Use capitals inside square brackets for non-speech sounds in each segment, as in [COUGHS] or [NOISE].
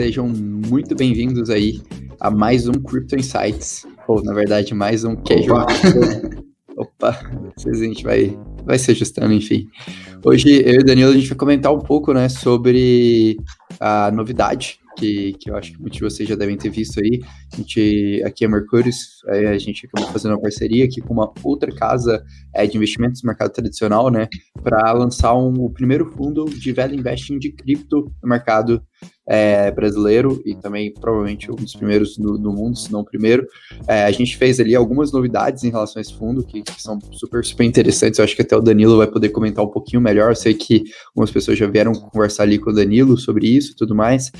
Sejam muito bem-vindos aí a mais um Crypto Insights, ou na verdade mais um Casual. Opa, [LAUGHS] a gente vai, vai se ajustando, enfim. Hoje eu e o Danilo a gente vai comentar um pouco, né, sobre a novidade que, que eu acho que muitos de vocês já devem ter visto aí. A gente, aqui é Mercúrios, a gente acabou fazendo uma parceria aqui com uma outra casa é, de investimentos no mercado tradicional, né, para lançar um, o primeiro fundo de value investing de cripto no mercado é, brasileiro e também provavelmente um dos primeiros no, no mundo, se não o primeiro. É, a gente fez ali algumas novidades em relação a esse fundo que, que, são super, super interessantes. Eu acho que até o Danilo vai poder comentar um pouquinho melhor. Eu sei que algumas pessoas já vieram conversar ali com o Danilo sobre isso e tudo mais.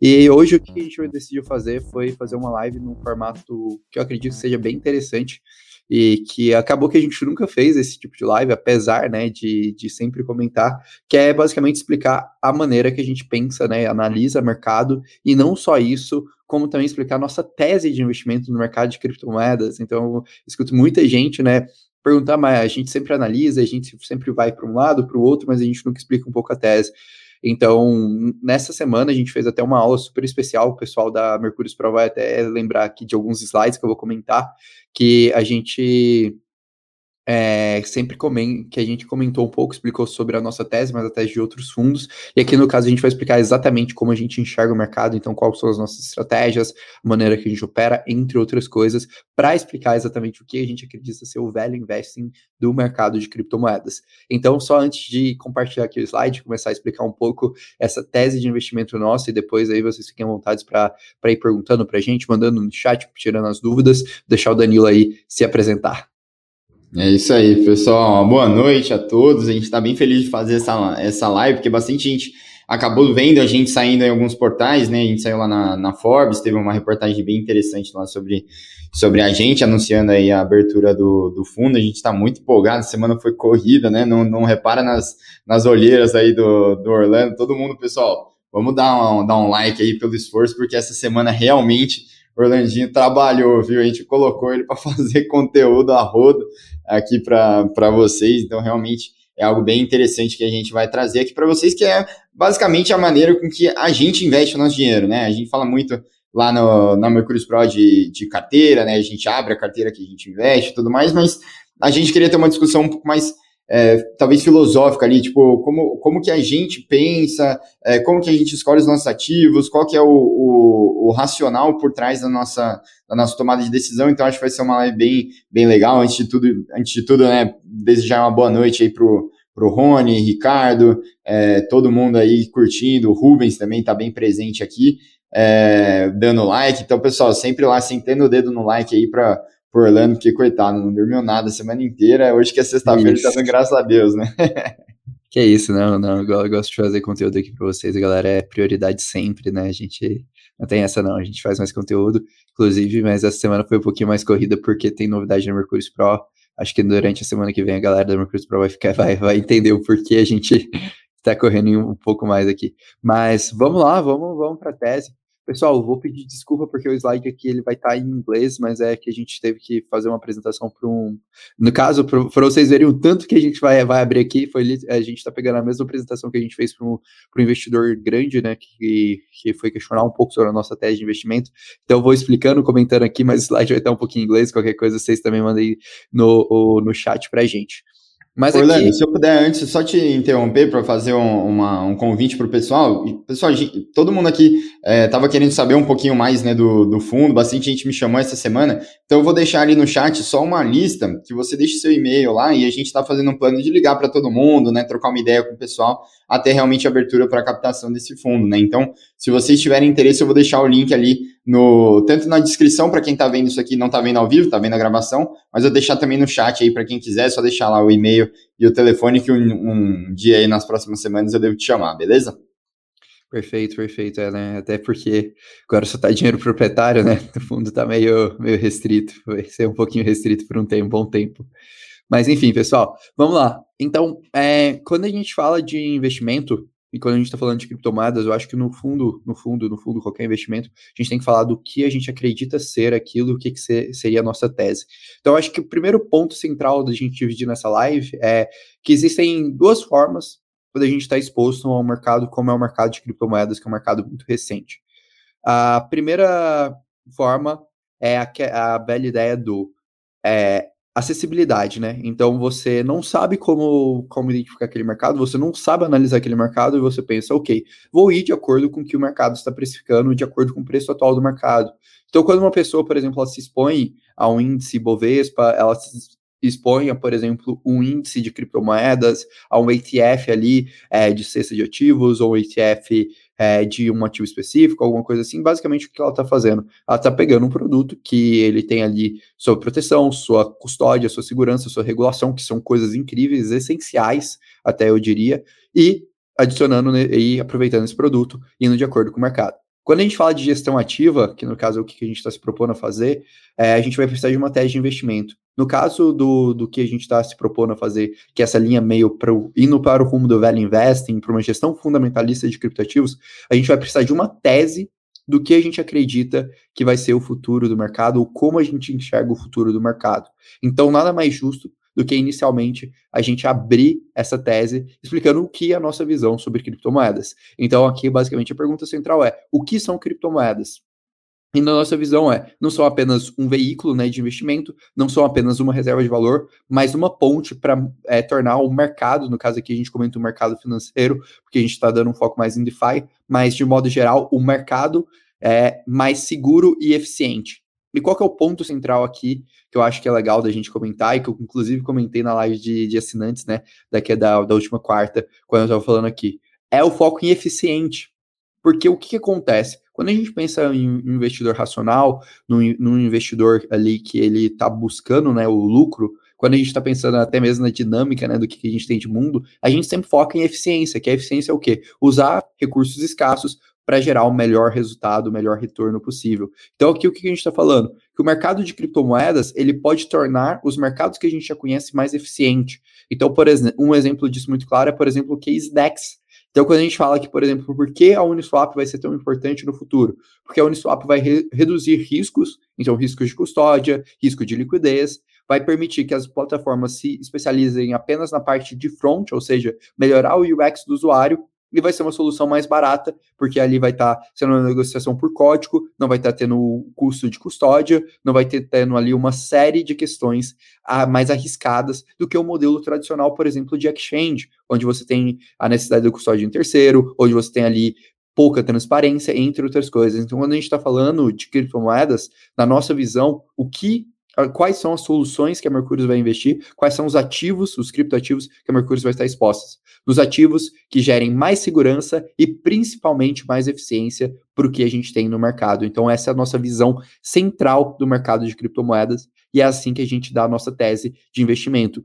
E hoje o que a gente decidiu fazer foi fazer uma live num formato que eu acredito que seja bem interessante e que acabou que a gente nunca fez esse tipo de live, apesar, né, de, de sempre comentar, que é basicamente explicar a maneira que a gente pensa, né, analisa mercado, e não só isso, como também explicar nossa tese de investimento no mercado de criptomoedas. Então, eu escuto muita gente, né, perguntar, mas a gente sempre analisa, a gente sempre vai para um lado, para o outro, mas a gente nunca explica um pouco a tese. Então, nessa semana a gente fez até uma aula super especial, o pessoal da Mercúrio Pro vai até lembrar aqui de alguns slides que eu vou comentar, que a gente é, sempre comen que a gente comentou um pouco, explicou sobre a nossa tese, mas a tese de outros fundos. E aqui no caso a gente vai explicar exatamente como a gente enxerga o mercado, então quais são as nossas estratégias, a maneira que a gente opera, entre outras coisas, para explicar exatamente o que a gente acredita ser o value investing do mercado de criptomoedas. Então, só antes de compartilhar aqui o slide, começar a explicar um pouco essa tese de investimento nossa, e depois aí vocês fiquem à vontade para ir perguntando para a gente, mandando no chat, tirando as dúvidas, deixar o Danilo aí se apresentar. É isso aí, pessoal. Boa noite a todos. A gente está bem feliz de fazer essa, essa live, porque bastante gente acabou vendo a gente saindo em alguns portais, né? A gente saiu lá na, na Forbes, teve uma reportagem bem interessante lá sobre, sobre a gente, anunciando aí a abertura do, do fundo. A gente está muito empolgado, a semana foi corrida, né? Não, não repara nas, nas olheiras aí do, do Orlando. Todo mundo, pessoal, vamos dar um, dar um like aí pelo esforço, porque essa semana realmente Orlandinho trabalhou, viu? A gente colocou ele para [LAUGHS] fazer conteúdo a rodo aqui para vocês, então realmente é algo bem interessante que a gente vai trazer aqui para vocês, que é basicamente a maneira com que a gente investe o nosso dinheiro, né? A gente fala muito lá no, na Mercúrio Pro de, de carteira, né? A gente abre a carteira que a gente investe e tudo mais, mas a gente queria ter uma discussão um pouco mais é, talvez filosófica ali, tipo, como, como que a gente pensa, é, como que a gente escolhe os nossos ativos, qual que é o, o, o, racional por trás da nossa, da nossa tomada de decisão, então acho que vai ser uma live bem, bem legal, antes de tudo, antes de tudo, né, desejar uma boa noite aí pro, pro Rony, Ricardo, é, todo mundo aí curtindo, o Rubens também está bem presente aqui, é, dando like, então pessoal, sempre lá, sentando o dedo no like aí para por Orlando, porque, coitado, não dormiu nada a semana inteira. Hoje que é sexta-feira, tá dando graças a Deus, né? [LAUGHS] que isso, não, não. Eu gosto de fazer conteúdo aqui para vocês, galera. É prioridade sempre, né? A gente não tem essa, não. A gente faz mais conteúdo, inclusive, mas essa semana foi um pouquinho mais corrida porque tem novidade no Mercúrio Pro. Acho que durante a semana que vem a galera da Mercúrio Pro vai, ficar, [LAUGHS] vai, vai entender o porquê a gente está [LAUGHS] correndo um pouco mais aqui. Mas vamos lá, vamos, vamos para a tese. Pessoal, vou pedir desculpa porque o slide aqui ele vai estar tá em inglês, mas é que a gente teve que fazer uma apresentação para um. No caso, para vocês verem o tanto que a gente vai, vai abrir aqui, foi a gente está pegando a mesma apresentação que a gente fez para um, investidor grande, né? Que, que foi questionar um pouco sobre a nossa tese de investimento. Então, eu vou explicando, comentando aqui, mas o slide vai estar um pouquinho em inglês. Qualquer coisa, vocês também mandem no, no chat para a gente. Mas Orlando, aqui... se eu puder antes só te interromper para fazer um, uma, um convite para o pessoal. Pessoal, gente, todo mundo aqui estava é, querendo saber um pouquinho mais né, do, do fundo, bastante gente me chamou essa semana. Então eu vou deixar ali no chat só uma lista que você deixe seu e-mail lá e a gente está fazendo um plano de ligar para todo mundo, né, trocar uma ideia com o pessoal até realmente a abertura para a captação desse fundo, né? Então, se vocês tiverem interesse, eu vou deixar o link ali no tanto na descrição para quem está vendo isso aqui, não está vendo ao vivo, está vendo a gravação, mas eu deixar também no chat aí para quem quiser, é só deixar lá o e-mail e o telefone que um, um dia aí nas próximas semanas eu devo te chamar, beleza? Perfeito, perfeito, né? Até porque agora só tá dinheiro proprietário, né? O fundo tá meio, meio restrito, vai ser um pouquinho restrito por um tempo, bom tempo. Mas enfim, pessoal, vamos lá. Então, é, quando a gente fala de investimento, e quando a gente está falando de criptomoedas, eu acho que no fundo, no fundo, no fundo, qualquer investimento, a gente tem que falar do que a gente acredita ser aquilo, o que, que ser, seria a nossa tese. Então, acho que o primeiro ponto central da gente dividir nessa live é que existem duas formas quando a gente está exposto ao mercado, como é o mercado de criptomoedas, que é um mercado muito recente. A primeira forma é a, a bela ideia do é, acessibilidade, né? Então você não sabe como, como identificar aquele mercado, você não sabe analisar aquele mercado e você pensa, ok, vou ir de acordo com o que o mercado está precificando, de acordo com o preço atual do mercado. Então, quando uma pessoa, por exemplo, ela se expõe a um índice Bovespa, ela se expõe a, por exemplo, um índice de criptomoedas, a um ETF ali é, de cesta de ativos, ou ETF é, de um ativo específico, alguma coisa assim, basicamente o que ela está fazendo? Ela está pegando um produto que ele tem ali sua proteção, sua custódia, sua segurança, sua regulação, que são coisas incríveis, essenciais, até eu diria, e adicionando e aproveitando esse produto, indo de acordo com o mercado. Quando a gente fala de gestão ativa, que no caso é o que a gente está se propondo a fazer, é, a gente vai precisar de uma tese de investimento. No caso do, do que a gente está se propondo a fazer, que é essa linha meio indo para o rumo do velho investing, para uma gestão fundamentalista de criptativos, a gente vai precisar de uma tese do que a gente acredita que vai ser o futuro do mercado, ou como a gente enxerga o futuro do mercado. Então, nada mais justo do que inicialmente a gente abrir essa tese explicando o que é a nossa visão sobre criptomoedas. Então, aqui, basicamente, a pergunta central é: o que são criptomoedas? E na nossa visão é, não são apenas um veículo né, de investimento, não são apenas uma reserva de valor, mas uma ponte para é, tornar o mercado, no caso aqui a gente comenta o mercado financeiro, porque a gente está dando um foco mais em DeFi, mas de modo geral, o mercado é mais seguro e eficiente. E qual que é o ponto central aqui que eu acho que é legal da gente comentar, e que eu inclusive comentei na live de, de assinantes, né, daqui da, da última quarta, quando eu estava falando aqui, é o foco em eficiente. Porque o que, que acontece? Quando a gente pensa em um investidor racional, num, num investidor ali que ele está buscando né, o lucro, quando a gente está pensando até mesmo na dinâmica né, do que, a gente tem de mundo, a gente sempre foca em eficiência, que a eficiência é o quê? Usar recursos escassos para gerar o melhor resultado, o melhor retorno possível. Então, aqui o que a gente está falando? Que o mercado de criptomoedas ele pode tornar os mercados que a gente já conhece mais eficiente. Então, por exemplo, um exemplo disso muito claro é, por exemplo, o case DEX. Então, quando a gente fala que, por exemplo, por que a Uniswap vai ser tão importante no futuro? Porque a Uniswap vai re reduzir riscos, então riscos de custódia, risco de liquidez, vai permitir que as plataformas se especializem apenas na parte de front, ou seja, melhorar o UX do usuário, e vai ser uma solução mais barata, porque ali vai estar tá sendo uma negociação por código, não vai estar tá tendo custo de custódia, não vai ter tendo ali uma série de questões mais arriscadas do que o modelo tradicional, por exemplo, de exchange, onde você tem a necessidade do custódia em terceiro, onde você tem ali pouca transparência, entre outras coisas. Então, quando a gente está falando de criptomoedas, na nossa visão, o que quais são as soluções que a Mercúrio vai investir, quais são os ativos, os criptoativos que a Mercúrio vai estar expostas. Nos ativos que gerem mais segurança e principalmente mais eficiência para o que a gente tem no mercado. Então, essa é a nossa visão central do mercado de criptomoedas e é assim que a gente dá a nossa tese de investimento.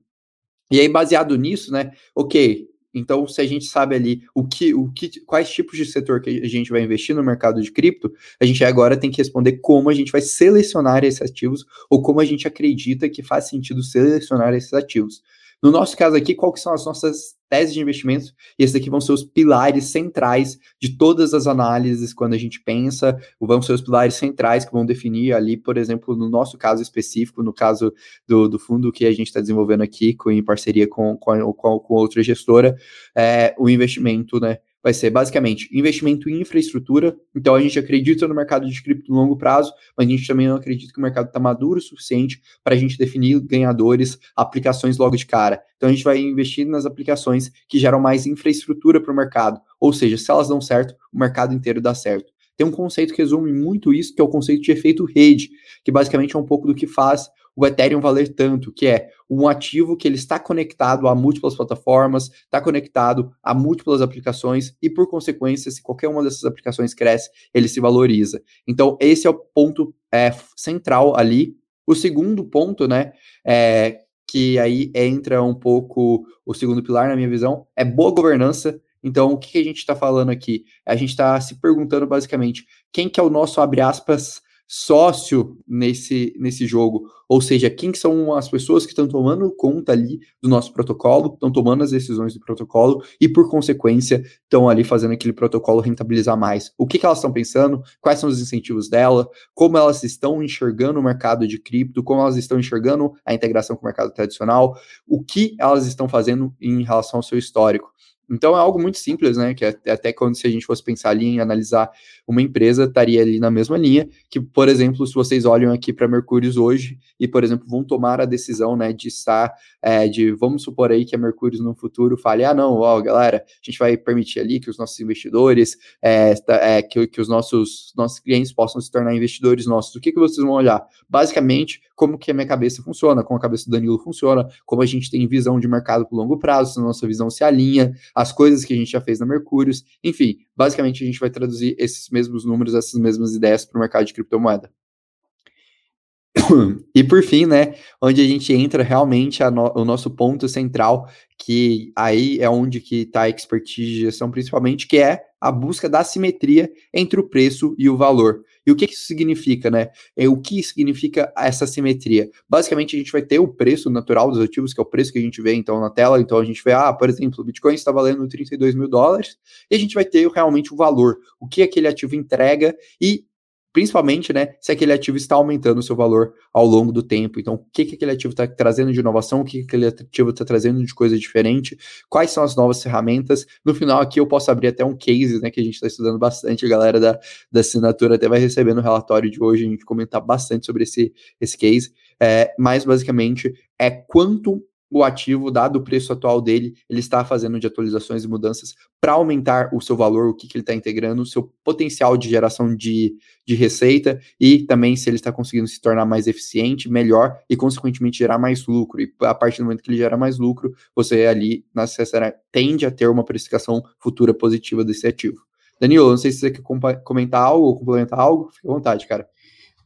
E aí, baseado nisso, né? Ok, então, se a gente sabe ali o que, o que, quais tipos de setor que a gente vai investir no mercado de cripto, a gente agora tem que responder como a gente vai selecionar esses ativos ou como a gente acredita que faz sentido selecionar esses ativos. No nosso caso aqui, quais são as nossas teses de investimentos? E esses aqui vão ser os pilares centrais de todas as análises quando a gente pensa, vão ser os pilares centrais que vão definir ali, por exemplo, no nosso caso específico, no caso do, do fundo que a gente está desenvolvendo aqui, com, em parceria com, com, com outra gestora, é, o investimento, né? Vai ser basicamente investimento em infraestrutura. Então a gente acredita no mercado de cripto no longo prazo, mas a gente também não acredita que o mercado está maduro o suficiente para a gente definir ganhadores, aplicações logo de cara. Então a gente vai investir nas aplicações que geram mais infraestrutura para o mercado. Ou seja, se elas dão certo, o mercado inteiro dá certo. Tem um conceito que resume muito isso, que é o conceito de efeito rede, que basicamente é um pouco do que faz o Ethereum valer tanto, que é um ativo que ele está conectado a múltiplas plataformas, está conectado a múltiplas aplicações e, por consequência, se qualquer uma dessas aplicações cresce, ele se valoriza. Então, esse é o ponto é, central ali. O segundo ponto, né, é, que aí entra um pouco o segundo pilar, na minha visão, é boa governança. Então, o que a gente está falando aqui? A gente está se perguntando basicamente quem que é o nosso, abre aspas, sócio nesse, nesse jogo, ou seja, quem são as pessoas que estão tomando conta ali do nosso protocolo, estão tomando as decisões do protocolo e, por consequência, estão ali fazendo aquele protocolo rentabilizar mais. O que, que elas estão pensando, quais são os incentivos dela, como elas estão enxergando o mercado de cripto, como elas estão enxergando a integração com o mercado tradicional, o que elas estão fazendo em relação ao seu histórico. Então é algo muito simples, né? Que até quando se a gente fosse pensar ali em analisar uma empresa, estaria ali na mesma linha. Que, por exemplo, se vocês olham aqui para Mercúrios hoje e, por exemplo, vão tomar a decisão, né, de estar, é, de vamos supor aí que a Mercúrios no futuro fale, ah, não, ó, galera, a gente vai permitir ali que os nossos investidores, é, é, que, que os nossos, nossos clientes possam se tornar investidores nossos. O que, que vocês vão olhar? Basicamente, como que a minha cabeça funciona, como a cabeça do Danilo funciona, como a gente tem visão de mercado por longo prazo, se a nossa visão se alinha, as coisas que a gente já fez na Mercúrios, enfim, basicamente a gente vai traduzir esses mesmos números, essas mesmas ideias para o mercado de criptomoeda. [COUGHS] E por fim, né, onde a gente entra realmente no, o nosso ponto central, que aí é onde que está a expertise de gestão principalmente, que é a busca da simetria entre o preço e o valor. E o que, isso significa, né? É, o que significa essa simetria? Basicamente, a gente vai ter o preço natural dos ativos, que é o preço que a gente vê então na tela. Então a gente vê, ah, por exemplo, o Bitcoin está valendo 32 mil dólares, e a gente vai ter realmente o valor, o que aquele ativo entrega e principalmente, né, se aquele ativo está aumentando o seu valor ao longo do tempo. Então, o que, que aquele ativo está trazendo de inovação, o que, que aquele ativo está trazendo de coisa diferente, quais são as novas ferramentas. No final, aqui eu posso abrir até um case, né, que a gente está estudando bastante, a galera da, da assinatura até vai receber no relatório de hoje, a gente comentar bastante sobre esse, esse case. É, mas, basicamente, é quanto o ativo, dado o preço atual dele, ele está fazendo de atualizações e mudanças para aumentar o seu valor, o que, que ele está integrando, o seu potencial de geração de, de receita e também se ele está conseguindo se tornar mais eficiente, melhor e, consequentemente, gerar mais lucro. E a partir do momento que ele gera mais lucro, você ali, necessária, tende a ter uma precificação futura positiva desse ativo. Danilo, não sei se você quer comentar algo ou complementar algo, fique à vontade, cara.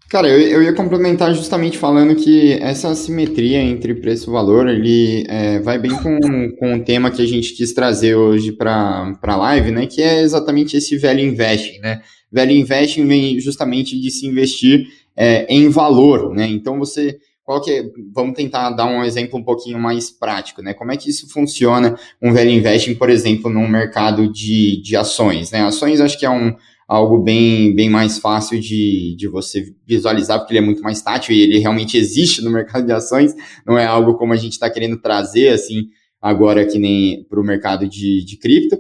Cara, eu, eu ia complementar justamente falando que essa assimetria entre preço e valor, ele é, vai bem com, com o tema que a gente quis trazer hoje para a live, né? Que é exatamente esse velho investing, né? Velho investing vem justamente de se investir é, em valor, né? Então você qual que é, vamos tentar dar um exemplo um pouquinho mais prático, né? Como é que isso funciona, um velho investing, por exemplo, num mercado de, de ações, né? Ações acho que é um, algo bem, bem mais fácil de, de você visualizar, porque ele é muito mais tátil e ele realmente existe no [LAUGHS] mercado de ações, não é algo como a gente está querendo trazer, assim, agora que nem para o mercado de, de cripto.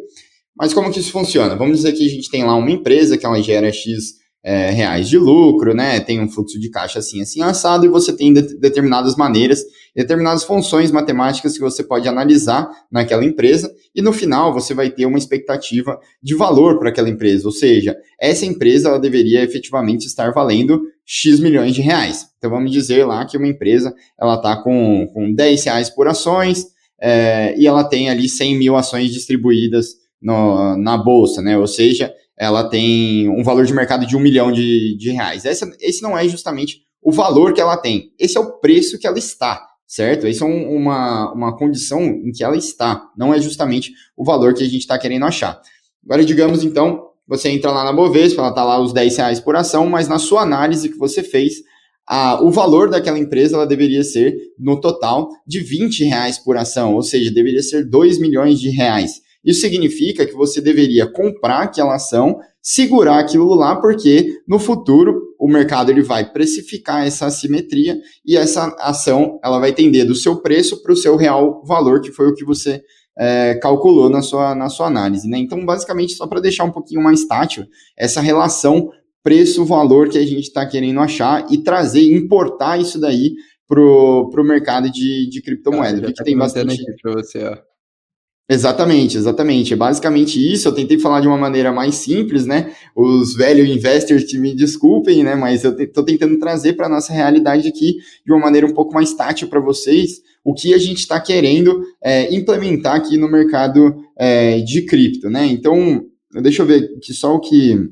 Mas como que isso funciona? Vamos dizer que a gente tem lá uma empresa que ela gera X é, reais de lucro, né? Tem um fluxo de caixa assim, assim, assado, e você tem de determinadas maneiras, determinadas funções matemáticas que você pode analisar naquela empresa, e no final você vai ter uma expectativa de valor para aquela empresa, ou seja, essa empresa ela deveria efetivamente estar valendo X milhões de reais. Então vamos dizer lá que uma empresa ela está com, com 10 reais por ações, é, e ela tem ali 100 mil ações distribuídas no, na bolsa, né? Ou seja, ela tem um valor de mercado de um milhão de, de reais. Essa, esse não é justamente o valor que ela tem, esse é o preço que ela está, certo? Essa é um, uma, uma condição em que ela está, não é justamente o valor que a gente está querendo achar. Agora, digamos então, você entra lá na Bovespa, ela está lá os 10 reais por ação, mas na sua análise que você fez, a, o valor daquela empresa ela deveria ser, no total, de 20 reais por ação, ou seja, deveria ser 2 milhões de reais. Isso significa que você deveria comprar aquela ação, segurar aquilo lá, porque no futuro o mercado ele vai precificar essa assimetria e essa ação ela vai tender do seu preço para o seu real valor, que foi o que você é, calculou na sua, na sua análise. Né? Então, basicamente, só para deixar um pouquinho mais tátil, essa relação preço-valor que a gente está querendo achar e trazer, importar isso daí para o mercado de, de criptomoedas. Ah, que tem bastante. Para você, ó. Exatamente, exatamente. É basicamente isso. Eu tentei falar de uma maneira mais simples, né? Os velhos investors que me desculpem, né? Mas eu estou tentando trazer para nossa realidade aqui de uma maneira um pouco mais tátil para vocês o que a gente está querendo é, implementar aqui no mercado é, de cripto, né? Então, deixa eu ver aqui só o que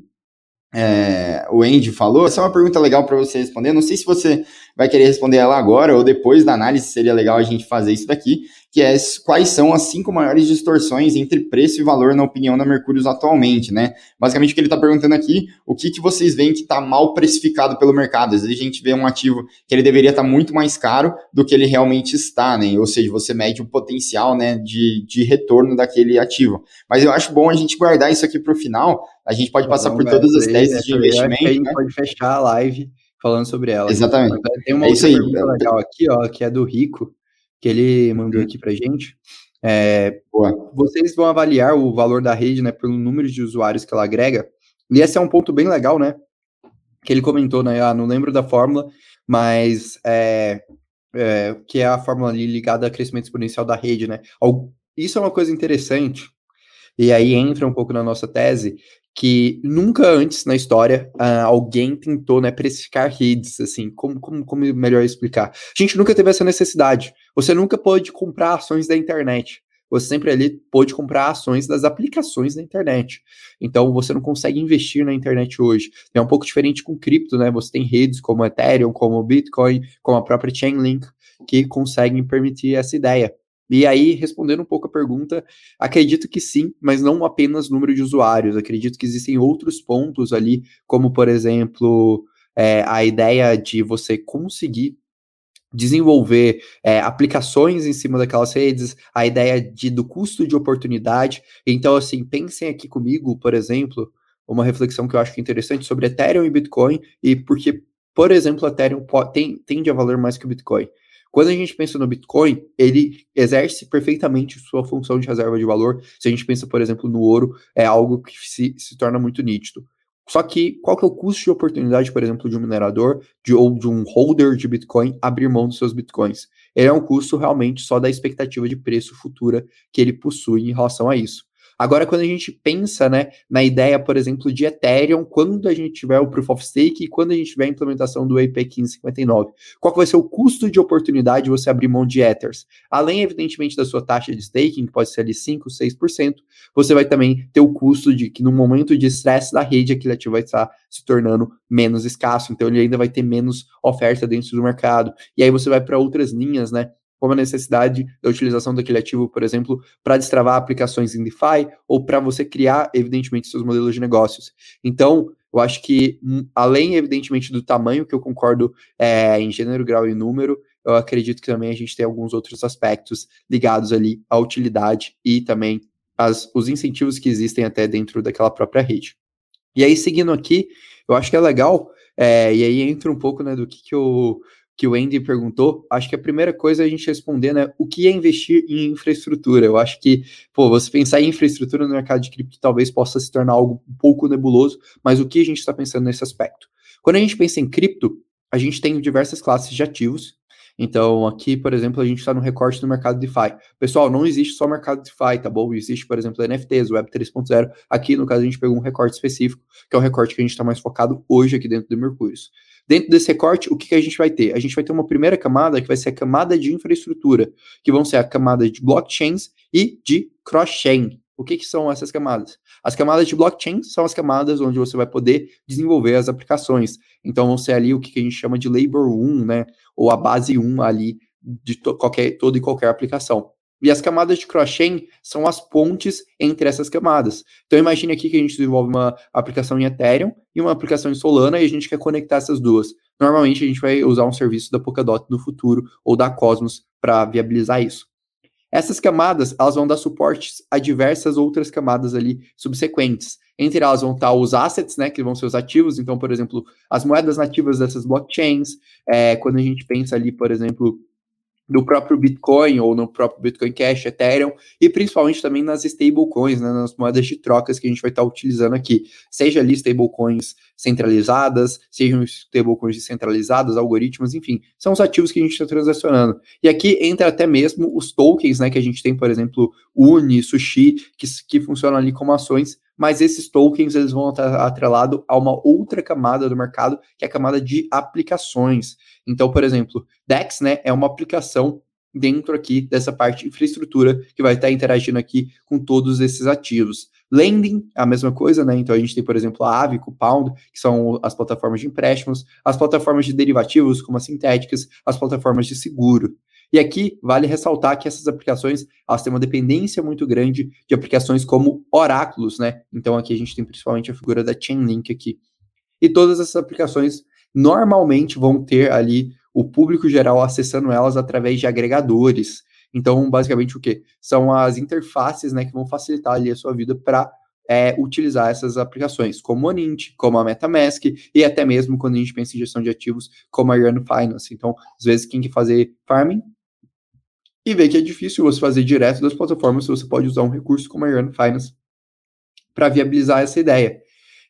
é, o Andy falou. Essa é uma pergunta legal para você responder. Não sei se você vai querer responder ela agora ou depois da análise, seria legal a gente fazer isso daqui que é quais são as cinco maiores distorções entre preço e valor na opinião da Mercúrios atualmente, né? Basicamente o que ele está perguntando aqui, o que, que vocês veem que está mal precificado pelo mercado? Às vezes a gente vê um ativo que ele deveria estar tá muito mais caro do que ele realmente está, né? Ou seja, você mede o potencial né, de, de retorno daquele ativo. Mas eu acho bom a gente guardar isso aqui para o final, a gente pode passar por todas as teses de investimento. A gente né? pode fechar a live falando sobre ela. Exatamente. Tem uma é outra pergunta legal aqui, ó, que é do Rico, que ele mandou uhum. aqui pra gente. É, vocês vão avaliar o valor da rede, né, pelo número de usuários que ela agrega. E esse é um ponto bem legal, né? Que ele comentou, né? Ah, não lembro da fórmula, mas é, é, que é a fórmula ali ligada ao crescimento exponencial da rede, né? Isso é uma coisa interessante, e aí entra um pouco na nossa tese, que nunca antes na história uh, alguém tentou né, precificar redes, assim, como, como, como melhor explicar? A gente nunca teve essa necessidade. Você nunca pôde comprar ações da internet. Você sempre ali pôde comprar ações das aplicações da internet. Então você não consegue investir na internet hoje. É um pouco diferente com cripto, né? Você tem redes como Ethereum, como Bitcoin, como a própria Chainlink, que conseguem permitir essa ideia. E aí, respondendo um pouco a pergunta, acredito que sim, mas não apenas número de usuários. Acredito que existem outros pontos ali, como, por exemplo, é, a ideia de você conseguir desenvolver é, aplicações em cima daquelas redes, a ideia de, do custo de oportunidade. Então, assim, pensem aqui comigo, por exemplo, uma reflexão que eu acho interessante sobre Ethereum e Bitcoin, e porque, por exemplo, Ethereum tem, tende a valer mais que o Bitcoin. Quando a gente pensa no Bitcoin, ele exerce perfeitamente sua função de reserva de valor. Se a gente pensa, por exemplo, no ouro, é algo que se, se torna muito nítido. Só que qual que é o custo de oportunidade, por exemplo, de um minerador de, ou de um holder de Bitcoin abrir mão dos seus Bitcoins? Ele é um custo realmente só da expectativa de preço futura que ele possui em relação a isso. Agora, quando a gente pensa né, na ideia, por exemplo, de Ethereum, quando a gente tiver o Proof of Stake e quando a gente tiver a implementação do EP 1559, qual vai ser o custo de oportunidade de você abrir mão de Ethers? Além, evidentemente, da sua taxa de staking, que pode ser ali 5%, 6%, você vai também ter o custo de que no momento de estresse da rede, aquele ativo vai estar se tornando menos escasso, então ele ainda vai ter menos oferta dentro do mercado. E aí você vai para outras linhas, né? Como a necessidade da utilização daquele ativo, por exemplo, para destravar aplicações em DeFi ou para você criar, evidentemente, seus modelos de negócios. Então, eu acho que, hum, além, evidentemente, do tamanho, que eu concordo é, em gênero, grau e número, eu acredito que também a gente tem alguns outros aspectos ligados ali à utilidade e também as, os incentivos que existem até dentro daquela própria rede. E aí, seguindo aqui, eu acho que é legal, é, e aí entra um pouco né, do que, que eu que o Andy perguntou, acho que a primeira coisa é a gente responder, né, o que é investir em infraestrutura? Eu acho que, pô, você pensar em infraestrutura no mercado de cripto talvez possa se tornar algo um pouco nebuloso, mas o que a gente está pensando nesse aspecto? Quando a gente pensa em cripto, a gente tem diversas classes de ativos. Então, aqui, por exemplo, a gente está no recorte do mercado DeFi. Pessoal, não existe só mercado DeFi, tá bom? Existe, por exemplo, NFTs, Web 3.0. Aqui, no caso, a gente pegou um recorte específico, que é o recorte que a gente está mais focado hoje aqui dentro do Mercúrios. Dentro desse recorte, o que, que a gente vai ter? A gente vai ter uma primeira camada que vai ser a camada de infraestrutura, que vão ser a camada de blockchains e de cross-chain. O que, que, são essas camadas? As camadas de blockchain são as camadas onde você vai poder desenvolver as aplicações. Então, vão ser ali o que, que a gente chama de Labor 1, né? Ou a base 1 ali de to qualquer, toda e qualquer aplicação. E as camadas de cross-chain são as pontes entre essas camadas. Então imagine aqui que a gente desenvolve uma aplicação em Ethereum e uma aplicação em Solana e a gente quer conectar essas duas. Normalmente a gente vai usar um serviço da Polkadot no futuro ou da Cosmos para viabilizar isso. Essas camadas, elas vão dar suportes a diversas outras camadas ali subsequentes. Entre elas vão estar os assets, né, que vão ser os ativos. Então, por exemplo, as moedas nativas dessas blockchains. É, quando a gente pensa ali, por exemplo, no próprio Bitcoin ou no próprio Bitcoin Cash, Ethereum e principalmente também nas stablecoins, né, nas moedas de trocas que a gente vai estar utilizando aqui, seja ali stablecoins centralizadas, sejam stablecoins descentralizadas, algoritmos, enfim, são os ativos que a gente está transacionando. E aqui entra até mesmo os tokens, né, que a gente tem, por exemplo, Uni, Sushi, que, que funcionam ali como ações mas esses tokens eles vão estar atrelados a uma outra camada do mercado, que é a camada de aplicações. Então, por exemplo, DEX né, é uma aplicação dentro aqui dessa parte de infraestrutura que vai estar interagindo aqui com todos esses ativos. Lending, a mesma coisa, né? Então a gente tem, por exemplo, a Aave, o Pound, que são as plataformas de empréstimos, as plataformas de derivativos, como as sintéticas, as plataformas de seguro. E aqui vale ressaltar que essas aplicações elas têm uma dependência muito grande de aplicações como oráculos, né? Então aqui a gente tem principalmente a figura da Chainlink aqui. E todas essas aplicações normalmente vão ter ali o público geral acessando elas através de agregadores. Então, basicamente o que? São as interfaces, né, que vão facilitar ali a sua vida para é, utilizar essas aplicações, como a Nint, como a MetaMask, e até mesmo quando a gente pensa em gestão de ativos, como a Earn Finance. Então, às vezes, quem quer fazer farming e vê que é difícil você fazer direto das plataformas, você pode usar um recurso como a Earn Finance para viabilizar essa ideia.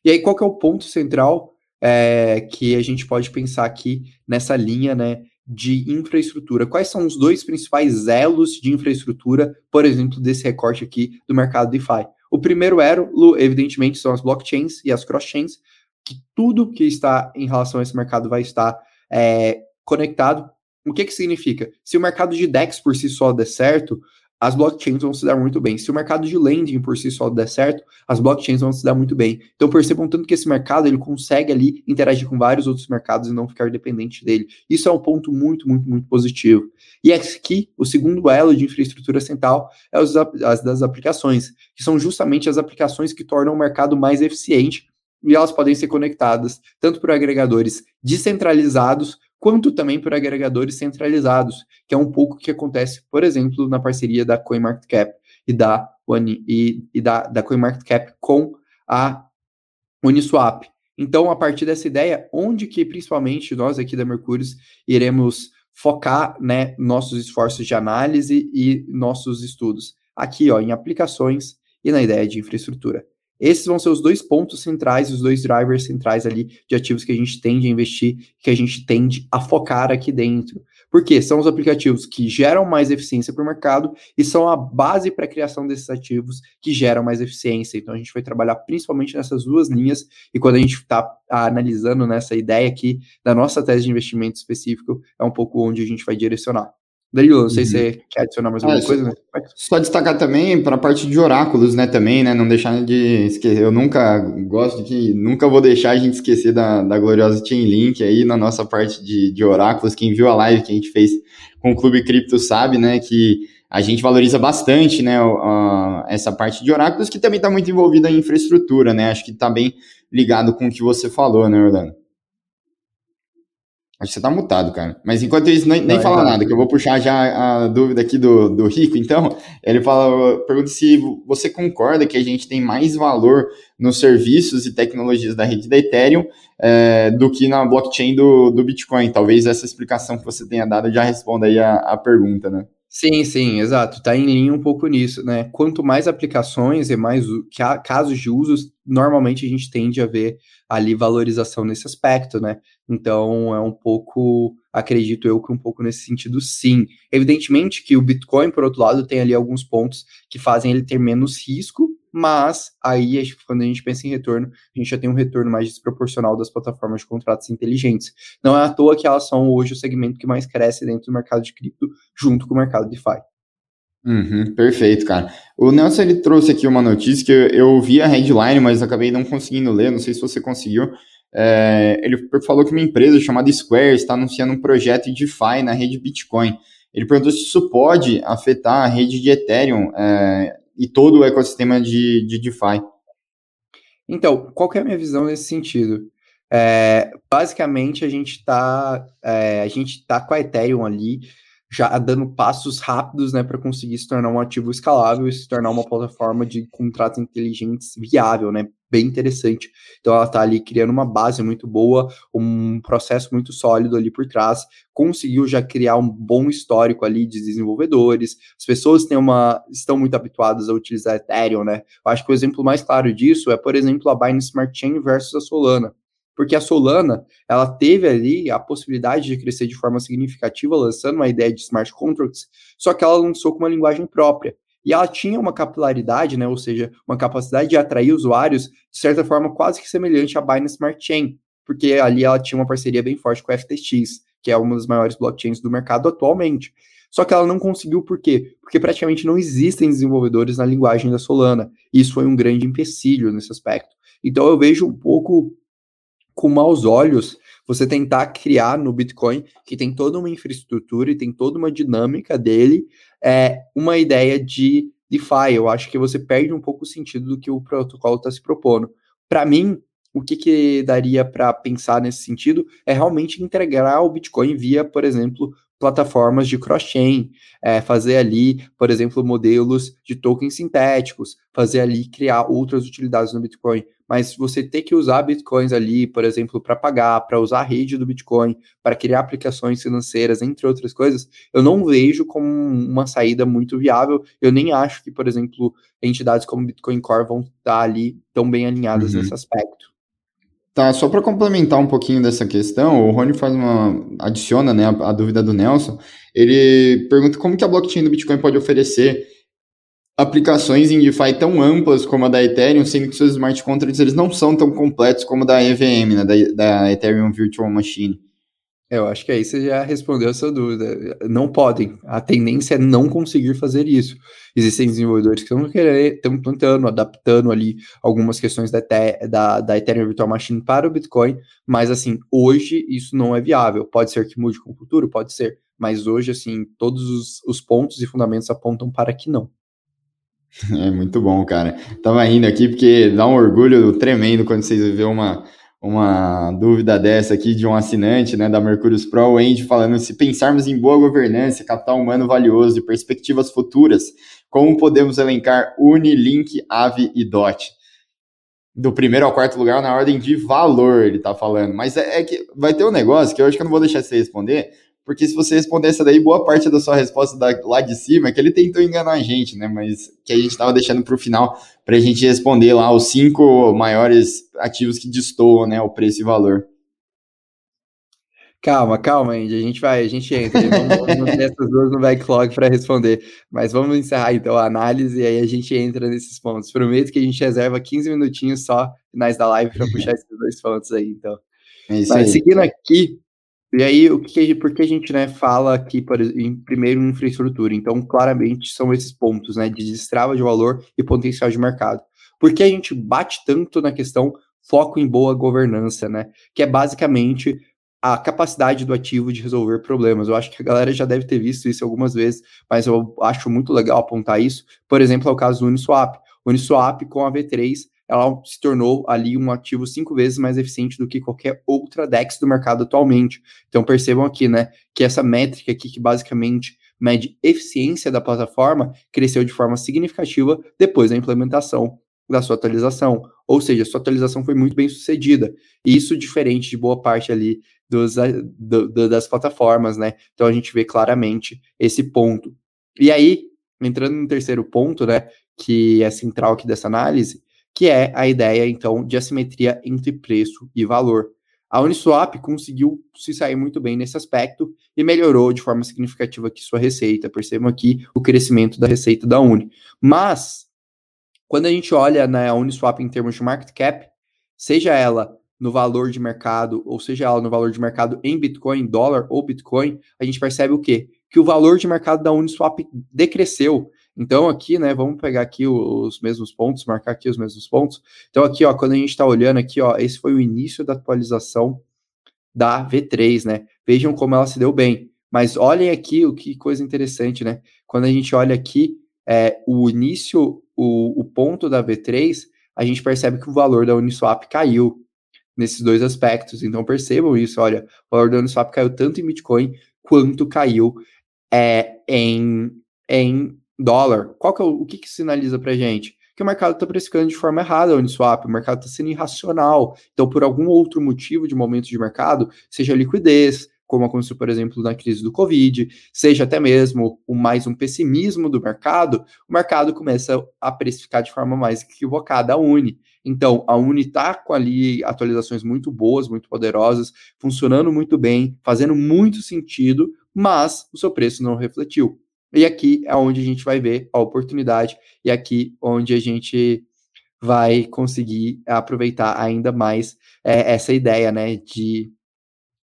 E aí, qual que é o ponto central é, que a gente pode pensar aqui nessa linha né, de infraestrutura? Quais são os dois principais elos de infraestrutura, por exemplo, desse recorte aqui do mercado DeFi? O primeiro elo, evidentemente, são as blockchains e as cross-chains, que tudo que está em relação a esse mercado vai estar é, conectado. O que, que significa? Se o mercado de DEX por si só der certo, as blockchains vão se dar muito bem. Se o mercado de lending por si só der certo, as blockchains vão se dar muito bem. Então percebam tanto que esse mercado ele consegue ali interagir com vários outros mercados e não ficar dependente dele. Isso é um ponto muito, muito, muito positivo. E aqui, o segundo elo de infraestrutura central é os, as das aplicações, que são justamente as aplicações que tornam o mercado mais eficiente e elas podem ser conectadas tanto por agregadores descentralizados quanto também por agregadores centralizados, que é um pouco o que acontece, por exemplo, na parceria da CoinMarketCap e da, One, e, e da, da CoinMarketCap com a Uniswap. Então, a partir dessa ideia, onde que principalmente nós aqui da Mercúrios iremos focar né, nossos esforços de análise e nossos estudos? Aqui, ó, em aplicações e na ideia de infraestrutura. Esses vão ser os dois pontos centrais, os dois drivers centrais ali de ativos que a gente tende a investir, que a gente tende a focar aqui dentro. Porque são os aplicativos que geram mais eficiência para o mercado e são a base para a criação desses ativos que geram mais eficiência. Então a gente vai trabalhar principalmente nessas duas linhas e quando a gente está analisando nessa ideia aqui da nossa tese de investimento específico, é um pouco onde a gente vai direcionar. Danilo, não sei uhum. se você quer adicionar mais alguma é, coisa, né? Só destacar também para a parte de oráculos, né, também, né, não deixar de esquecer, eu nunca gosto de que, nunca vou deixar a gente esquecer da, da gloriosa Chainlink aí na nossa parte de, de oráculos, quem viu a live que a gente fez com o Clube Cripto sabe, né, que a gente valoriza bastante, né, a, essa parte de oráculos que também está muito envolvida em infraestrutura, né, acho que está bem ligado com o que você falou, né, Orlando? Acho que você tá mutado, cara. Mas enquanto isso, nem, nem fala nada, que eu vou puxar já a dúvida aqui do, do Rico. Então, ele fala, pergunta se você concorda que a gente tem mais valor nos serviços e tecnologias da rede da Ethereum é, do que na blockchain do, do Bitcoin. Talvez essa explicação que você tenha dado já responda aí a, a pergunta, né? Sim, sim, exato. Está em linha um pouco nisso, né? Quanto mais aplicações e mais casos de usos, normalmente a gente tende a ver ali valorização nesse aspecto, né? Então é um pouco, acredito eu que um pouco nesse sentido, sim. Evidentemente que o Bitcoin, por outro lado, tem ali alguns pontos que fazem ele ter menos risco, mas aí quando a gente pensa em retorno, a gente já tem um retorno mais desproporcional das plataformas de contratos inteligentes. Não é à toa que elas são hoje o segmento que mais cresce dentro do mercado de cripto, junto com o mercado DeFi. Uhum, perfeito, cara. O Nelson ele trouxe aqui uma notícia que eu, eu vi a headline, mas acabei não conseguindo ler, não sei se você conseguiu. É, ele falou que uma empresa chamada Square está anunciando um projeto de DeFi na rede Bitcoin. Ele perguntou se isso pode afetar a rede de Ethereum. É, e todo o ecossistema de, de DeFi. Então, qual é a minha visão nesse sentido? É, basicamente, a gente está é, a gente tá com a Ethereum ali já dando passos rápidos né, para conseguir se tornar um ativo escalável e se tornar uma plataforma de contratos inteligentes viável, né, bem interessante. Então ela está ali criando uma base muito boa, um processo muito sólido ali por trás, conseguiu já criar um bom histórico ali de desenvolvedores. As pessoas têm uma estão muito habituadas a utilizar Ethereum, né? Eu acho que o exemplo mais claro disso é, por exemplo, a Binance Smart Chain versus a Solana porque a Solana ela teve ali a possibilidade de crescer de forma significativa, lançando uma ideia de smart contracts, só que ela lançou com uma linguagem própria. E ela tinha uma capilaridade, né, ou seja, uma capacidade de atrair usuários, de certa forma, quase que semelhante à Binance Smart Chain, porque ali ela tinha uma parceria bem forte com a FTX, que é uma das maiores blockchains do mercado atualmente. Só que ela não conseguiu por quê? Porque praticamente não existem desenvolvedores na linguagem da Solana. Isso foi um grande empecilho nesse aspecto. Então eu vejo um pouco com maus olhos você tentar criar no Bitcoin, que tem toda uma infraestrutura e tem toda uma dinâmica dele, é, uma ideia de DeFi. Eu acho que você perde um pouco o sentido do que o protocolo está se propondo. Para mim, o que, que daria para pensar nesse sentido é realmente integrar o Bitcoin via, por exemplo, plataformas de cross-chain, é, fazer ali, por exemplo, modelos de tokens sintéticos, fazer ali criar outras utilidades no Bitcoin. Mas você ter que usar bitcoins ali, por exemplo, para pagar, para usar a rede do Bitcoin, para criar aplicações financeiras, entre outras coisas, eu não vejo como uma saída muito viável. Eu nem acho que, por exemplo, entidades como Bitcoin Core vão estar ali tão bem alinhadas uhum. nesse aspecto. Tá, só para complementar um pouquinho dessa questão, o Rony faz uma adiciona, né, a, a, dúvida do Nelson. Ele pergunta como que a blockchain do Bitcoin pode oferecer aplicações em DeFi tão amplas como a da Ethereum, sendo que seus smart contracts eles não são tão completos como a da EVM, né, da, da Ethereum Virtual Machine. Eu acho que aí você já respondeu a sua dúvida. Não podem. A tendência é não conseguir fazer isso. Existem desenvolvedores que estão estão tentando, adaptando ali algumas questões da, da, da Ethereum Virtual Machine para o Bitcoin, mas assim, hoje isso não é viável. Pode ser que mude com o futuro? Pode ser. Mas hoje, assim, todos os, os pontos e fundamentos apontam para que não. [LAUGHS] É muito bom, cara. Tava indo aqui porque dá um orgulho tremendo quando vocês vê uma uma dúvida dessa aqui de um assinante né, da Mercúrios Pro, o Andy, falando se pensarmos em boa governança, capital humano valioso e perspectivas futuras, como podemos elencar Unilink, Ave e DOT? Do primeiro ao quarto lugar na ordem de valor, ele está falando. Mas é, é, que vai ter um negócio que eu acho que eu não vou deixar você responder, porque se você responder essa daí, boa parte da sua resposta da, lá de cima é que ele tentou enganar a gente, né? Mas que a gente estava deixando para o final para a gente responder lá os cinco maiores ativos que destoam, né? O preço e valor. Calma, calma, Andy. A gente vai, a gente entra. Vamos ter essas duas no backlog para responder. Mas vamos encerrar então a análise e aí a gente entra nesses pontos. Prometo que a gente reserva 15 minutinhos só finais da live para puxar esses dois pontos aí, então. É Mas aí. seguindo aqui, e aí, o que, por que a gente né, fala aqui, em primeiro, em infraestrutura? Então, claramente, são esses pontos, né, de destrava de valor e potencial de mercado. Por que a gente bate tanto na questão foco em boa governança, né? Que é basicamente a capacidade do ativo de resolver problemas. Eu acho que a galera já deve ter visto isso algumas vezes, mas eu acho muito legal apontar isso. Por exemplo, é o caso do Uniswap. O Uniswap com a V3 ela se tornou ali um ativo cinco vezes mais eficiente do que qualquer outra DEX do mercado atualmente. Então percebam aqui, né, que essa métrica aqui que basicamente mede eficiência da plataforma cresceu de forma significativa depois da implementação da sua atualização. Ou seja, sua atualização foi muito bem sucedida. E isso diferente de boa parte ali dos, do, do, das plataformas, né? Então a gente vê claramente esse ponto. E aí, entrando no terceiro ponto, né, que é central aqui dessa análise, que é a ideia, então, de assimetria entre preço e valor. A Uniswap conseguiu se sair muito bem nesse aspecto e melhorou de forma significativa aqui sua receita. Percebam aqui o crescimento da receita da Uni. Mas, quando a gente olha na Uniswap em termos de market cap, seja ela no valor de mercado, ou seja ela no valor de mercado em Bitcoin, dólar ou Bitcoin, a gente percebe o quê? Que o valor de mercado da Uniswap decresceu então, aqui, né, vamos pegar aqui os mesmos pontos, marcar aqui os mesmos pontos. Então, aqui, ó, quando a gente está olhando aqui, ó, esse foi o início da atualização da V3, né? Vejam como ela se deu bem. Mas olhem aqui o que coisa interessante, né? Quando a gente olha aqui é, o início, o, o ponto da V3, a gente percebe que o valor da Uniswap caiu nesses dois aspectos. Então percebam isso, olha, o valor da Uniswap caiu tanto em Bitcoin quanto caiu é, em, em dólar, qual que é o, o que, que sinaliza para gente? Que o mercado está precificando de forma errada o Uniswap, o mercado está sendo irracional. Então, por algum outro motivo de momento de mercado, seja liquidez, como aconteceu, por exemplo, na crise do Covid, seja até mesmo um, mais um pessimismo do mercado, o mercado começa a precificar de forma mais equivocada a Uni. Então, a Uni está com ali atualizações muito boas, muito poderosas, funcionando muito bem, fazendo muito sentido, mas o seu preço não refletiu. E aqui é onde a gente vai ver a oportunidade e aqui onde a gente vai conseguir aproveitar ainda mais é, essa ideia, né, de,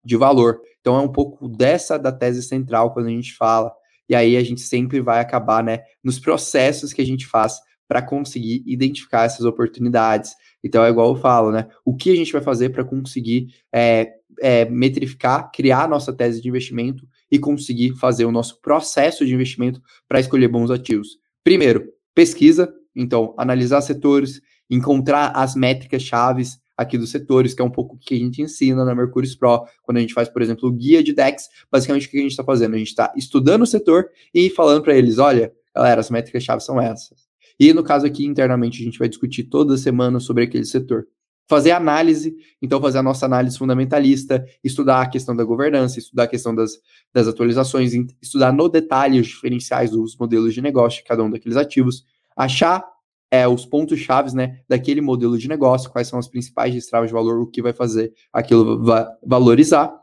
de valor. Então é um pouco dessa da tese central quando a gente fala. E aí a gente sempre vai acabar, né, nos processos que a gente faz para conseguir identificar essas oportunidades. Então é igual eu falo, né? O que a gente vai fazer para conseguir é, é, metrificar, criar nossa tese de investimento e conseguir fazer o nosso processo de investimento para escolher bons ativos. Primeiro, pesquisa, então analisar setores, encontrar as métricas chaves aqui dos setores, que é um pouco o que a gente ensina na Mercúrio Pro, quando a gente faz, por exemplo, o guia de DEX, basicamente o que a gente está fazendo? A gente está estudando o setor e falando para eles, olha, galera, as métricas chaves são essas. E no caso aqui, internamente, a gente vai discutir toda semana sobre aquele setor. Fazer análise, então fazer a nossa análise fundamentalista, estudar a questão da governança, estudar a questão das, das atualizações, estudar no detalhe os diferenciais dos modelos de negócio de cada um daqueles ativos, achar é, os pontos chaves né, daquele modelo de negócio, quais são as principais destravas de valor, o que vai fazer aquilo va valorizar.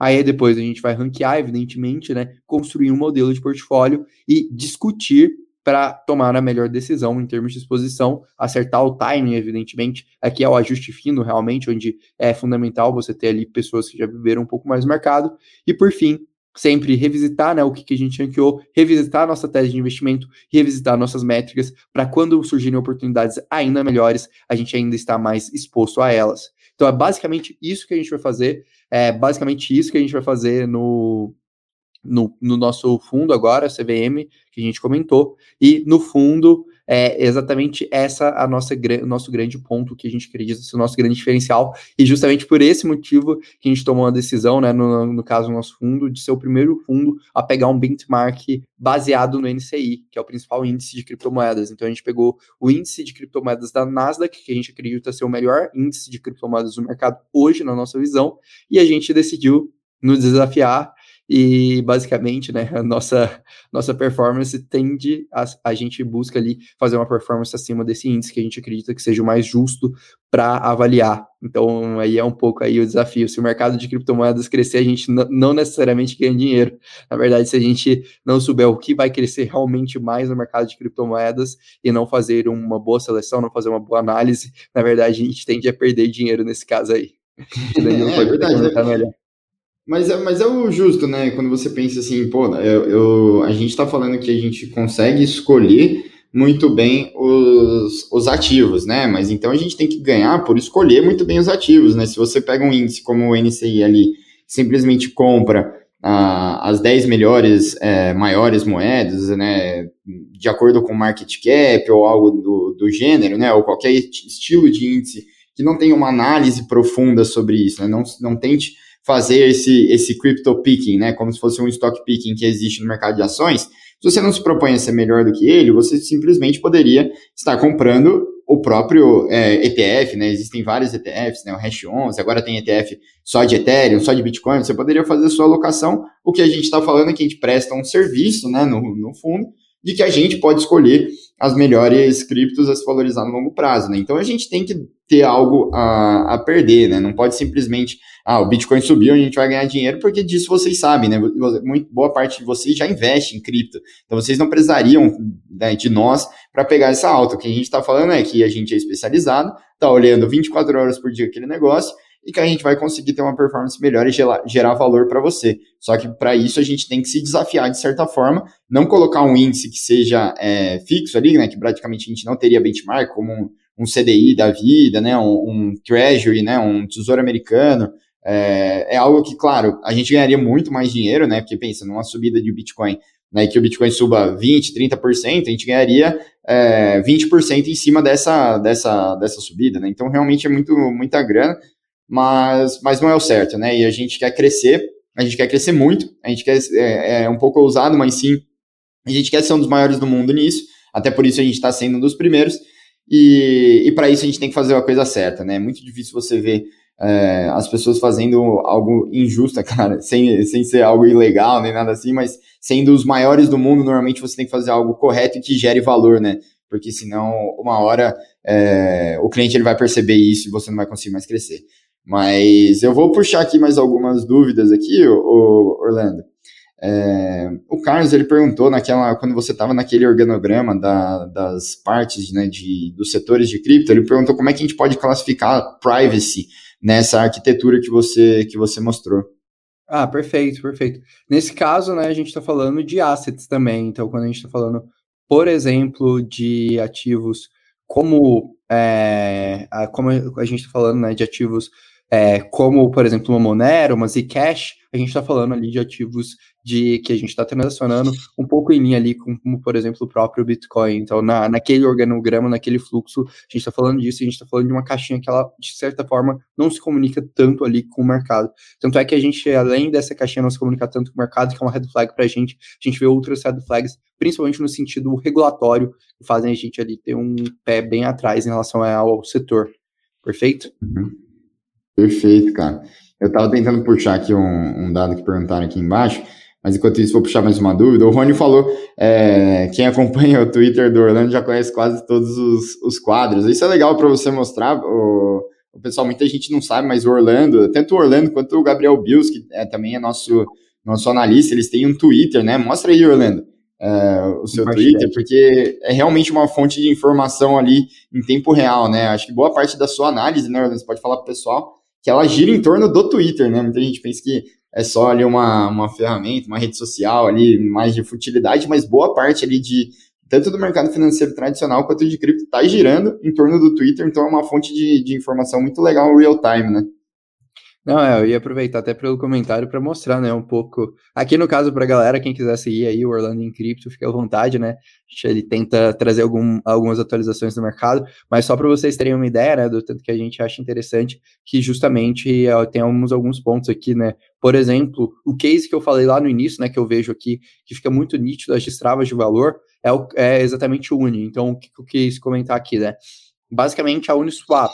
Aí depois a gente vai ranquear, evidentemente, né, construir um modelo de portfólio e discutir para tomar a melhor decisão em termos de exposição, acertar o timing, evidentemente. Aqui é o ajuste fino, realmente, onde é fundamental você ter ali pessoas que já viveram um pouco mais mercado. E por fim, sempre revisitar né, o que, que a gente ranqueou, revisitar nossa tese de investimento, revisitar nossas métricas, para quando surgirem oportunidades ainda melhores, a gente ainda está mais exposto a elas. Então é basicamente isso que a gente vai fazer, é basicamente isso que a gente vai fazer no, no, no nosso fundo agora, CVM, que a gente comentou, e no fundo é exatamente essa a nossa o nosso grande ponto que a gente acredita ser o nosso grande diferencial e justamente por esse motivo que a gente tomou a decisão, né, no, no caso do nosso fundo, de ser o primeiro fundo a pegar um benchmark baseado no NCI, que é o principal índice de criptomoedas. Então a gente pegou o índice de criptomoedas da Nasdaq, que a gente acredita ser o melhor índice de criptomoedas do mercado hoje na nossa visão, e a gente decidiu nos desafiar e basicamente, né, a nossa, nossa performance tende, a, a gente busca ali fazer uma performance acima desse índice que a gente acredita que seja o mais justo para avaliar. Então, aí é um pouco aí o desafio. Se o mercado de criptomoedas crescer, a gente não necessariamente ganha dinheiro. Na verdade, se a gente não souber o que vai crescer realmente mais no mercado de criptomoedas e não fazer uma boa seleção, não fazer uma boa análise, na verdade, a gente tende a perder dinheiro nesse caso aí. [LAUGHS] é, é verdade. Né? Mas é, mas é o justo, né? Quando você pensa assim, pô, eu, eu a gente está falando que a gente consegue escolher muito bem os, os ativos, né? Mas então a gente tem que ganhar por escolher muito bem os ativos, né? Se você pega um índice como o NCI ali, simplesmente compra ah, as 10 melhores, é, maiores moedas, né? De acordo com market cap ou algo do, do gênero, né? Ou qualquer estilo de índice que não tenha uma análise profunda sobre isso, né? Não, não tente fazer esse, esse crypto picking, né? Como se fosse um stock picking que existe no mercado de ações. Se você não se propõe a ser melhor do que ele, você simplesmente poderia estar comprando o próprio é, ETF, né? Existem vários ETFs, né? O Hash 11, agora tem ETF só de Ethereum, só de Bitcoin. Você poderia fazer sua alocação. O que a gente está falando é que a gente presta um serviço, né? No, no fundo, de que a gente pode escolher as melhores criptos a se valorizar no longo prazo, né? Então a gente tem que ter algo a, a perder, né? Não pode simplesmente ah, o Bitcoin subiu, a gente vai ganhar dinheiro, porque disso vocês sabem, né? Muito boa parte de vocês já investe em cripto. Então vocês não precisariam né, de nós para pegar essa alta. O que a gente está falando é que a gente é especializado, está olhando 24 horas por dia aquele negócio e que a gente vai conseguir ter uma performance melhor e gerar, gerar valor para você. Só que para isso a gente tem que se desafiar de certa forma, não colocar um índice que seja é, fixo ali, né? Que praticamente a gente não teria benchmark, como um, um CDI da vida, né? Um, um Treasury, né? Um tesouro americano. É, é, algo que, claro, a gente ganharia muito mais dinheiro, né? Porque pensa, numa subida de Bitcoin, né, que o Bitcoin suba 20%, 30%, a gente ganharia é, 20% em cima dessa, dessa, dessa subida, né? Então, realmente é muito, muita grana, mas, mas não é o certo, né? E a gente quer crescer, a gente quer crescer muito, a gente quer, é, é um pouco ousado, mas sim, a gente quer ser um dos maiores do mundo nisso, até por isso a gente está sendo um dos primeiros, e, e para isso a gente tem que fazer a coisa certa, né? É muito difícil você ver é, as pessoas fazendo algo injusto, [LAUGHS] cara, sem, sem ser algo ilegal nem nada assim, mas sendo os maiores do mundo, normalmente você tem que fazer algo correto e que gere valor, né? Porque senão, uma hora, é, o cliente ele vai perceber isso e você não vai conseguir mais crescer. Mas eu vou puxar aqui mais algumas dúvidas aqui, Orlando. É, o Carlos ele perguntou naquela quando você estava naquele organograma da, das partes né, de, dos setores de cripto, ele perguntou como é que a gente pode classificar privacy nessa arquitetura que você, que você mostrou. Ah, perfeito, perfeito. Nesse caso, né, a gente está falando de assets também. Então, quando a gente está falando, por exemplo, de ativos como, é, a, como a gente está falando, né, de ativos é, como, por exemplo, uma Monero, uma Zcash, a gente está falando ali de ativos de que a gente está transacionando um pouco em linha ali com, como, por exemplo, o próprio Bitcoin. Então, na, naquele organograma, naquele fluxo, a gente está falando disso, a gente está falando de uma caixinha que ela, de certa forma, não se comunica tanto ali com o mercado. Tanto é que a gente, além dessa caixinha não se comunicar tanto com o mercado, que é uma red flag para a gente, a gente vê outras red flags, principalmente no sentido regulatório, que fazem a gente ali ter um pé bem atrás em relação ao setor. Perfeito? Uhum. Perfeito, cara. Eu estava tentando puxar aqui um, um dado que perguntaram aqui embaixo, mas enquanto isso, vou puxar mais uma dúvida. O Rony falou: é, quem acompanha o Twitter do Orlando já conhece quase todos os, os quadros. Isso é legal para você mostrar. O, o, pessoal, muita gente não sabe, mas o Orlando, tanto o Orlando quanto o Gabriel Bills, que é, também é nosso, nosso analista, eles têm um Twitter, né? Mostra aí, Orlando. É, o seu Twitter, porque é realmente uma fonte de informação ali em tempo real, né? Acho que boa parte da sua análise, né, Orlando, você pode falar para o pessoal, que ela gira em torno do Twitter, né? Muita gente pensa que é só ali uma, uma ferramenta, uma rede social ali, mais de futilidade, mas boa parte ali de tanto do mercado financeiro tradicional quanto de cripto está girando em torno do Twitter, então é uma fonte de, de informação muito legal real time, né? Não, é, eu ia aproveitar até pelo comentário para mostrar, né, um pouco. Aqui no caso para galera, quem quiser seguir aí o Orlando em cripto, fica à vontade, né? Ele tenta trazer algum, algumas atualizações do mercado, mas só para vocês terem uma ideia, né, do tanto que a gente acha interessante, que justamente ó, tem alguns, alguns pontos aqui, né? Por exemplo, o case que eu falei lá no início, né, que eu vejo aqui, que fica muito nítido as destravas de valor, é, o, é exatamente o Uni. Então, o que eu quis comentar aqui, né? Basicamente, a Uniswap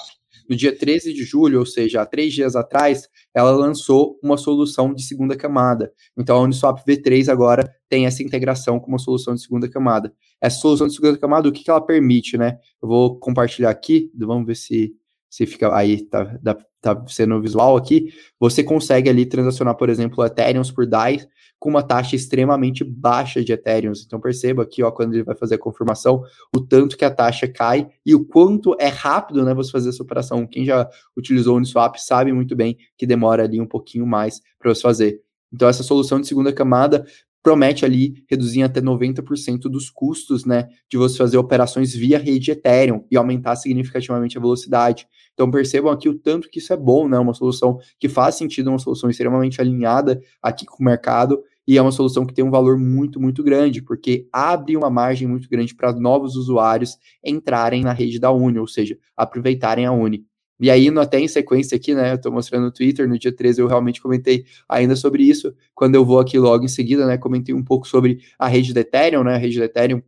no dia 13 de julho, ou seja, há três dias atrás, ela lançou uma solução de segunda camada. Então, a Uniswap V3 agora tem essa integração com uma solução de segunda camada. Essa solução de segunda camada, o que, que ela permite, né? Eu vou compartilhar aqui, vamos ver se, se fica aí, tá, tá sendo visual aqui. Você consegue ali transacionar, por exemplo, Ethereum por DAI com uma taxa extremamente baixa de Ethereum. Então perceba aqui, ó, quando ele vai fazer a confirmação, o tanto que a taxa cai e o quanto é rápido, né, você fazer essa operação. Quem já utilizou o Uniswap sabe muito bem que demora ali um pouquinho mais para você fazer. Então essa solução de segunda camada promete ali reduzir até 90% dos custos, né, de você fazer operações via rede Ethereum e aumentar significativamente a velocidade. Então percebam aqui o tanto que isso é bom, né, uma solução que faz sentido, uma solução extremamente alinhada aqui com o mercado e é uma solução que tem um valor muito, muito grande, porque abre uma margem muito grande para novos usuários entrarem na rede da Uni, ou seja, aproveitarem a Uni. E aí, até em sequência aqui, né, eu estou mostrando no Twitter, no dia 13 eu realmente comentei ainda sobre isso, quando eu vou aqui logo em seguida, né, comentei um pouco sobre a rede do Ethereum, né, a rede do Ethereum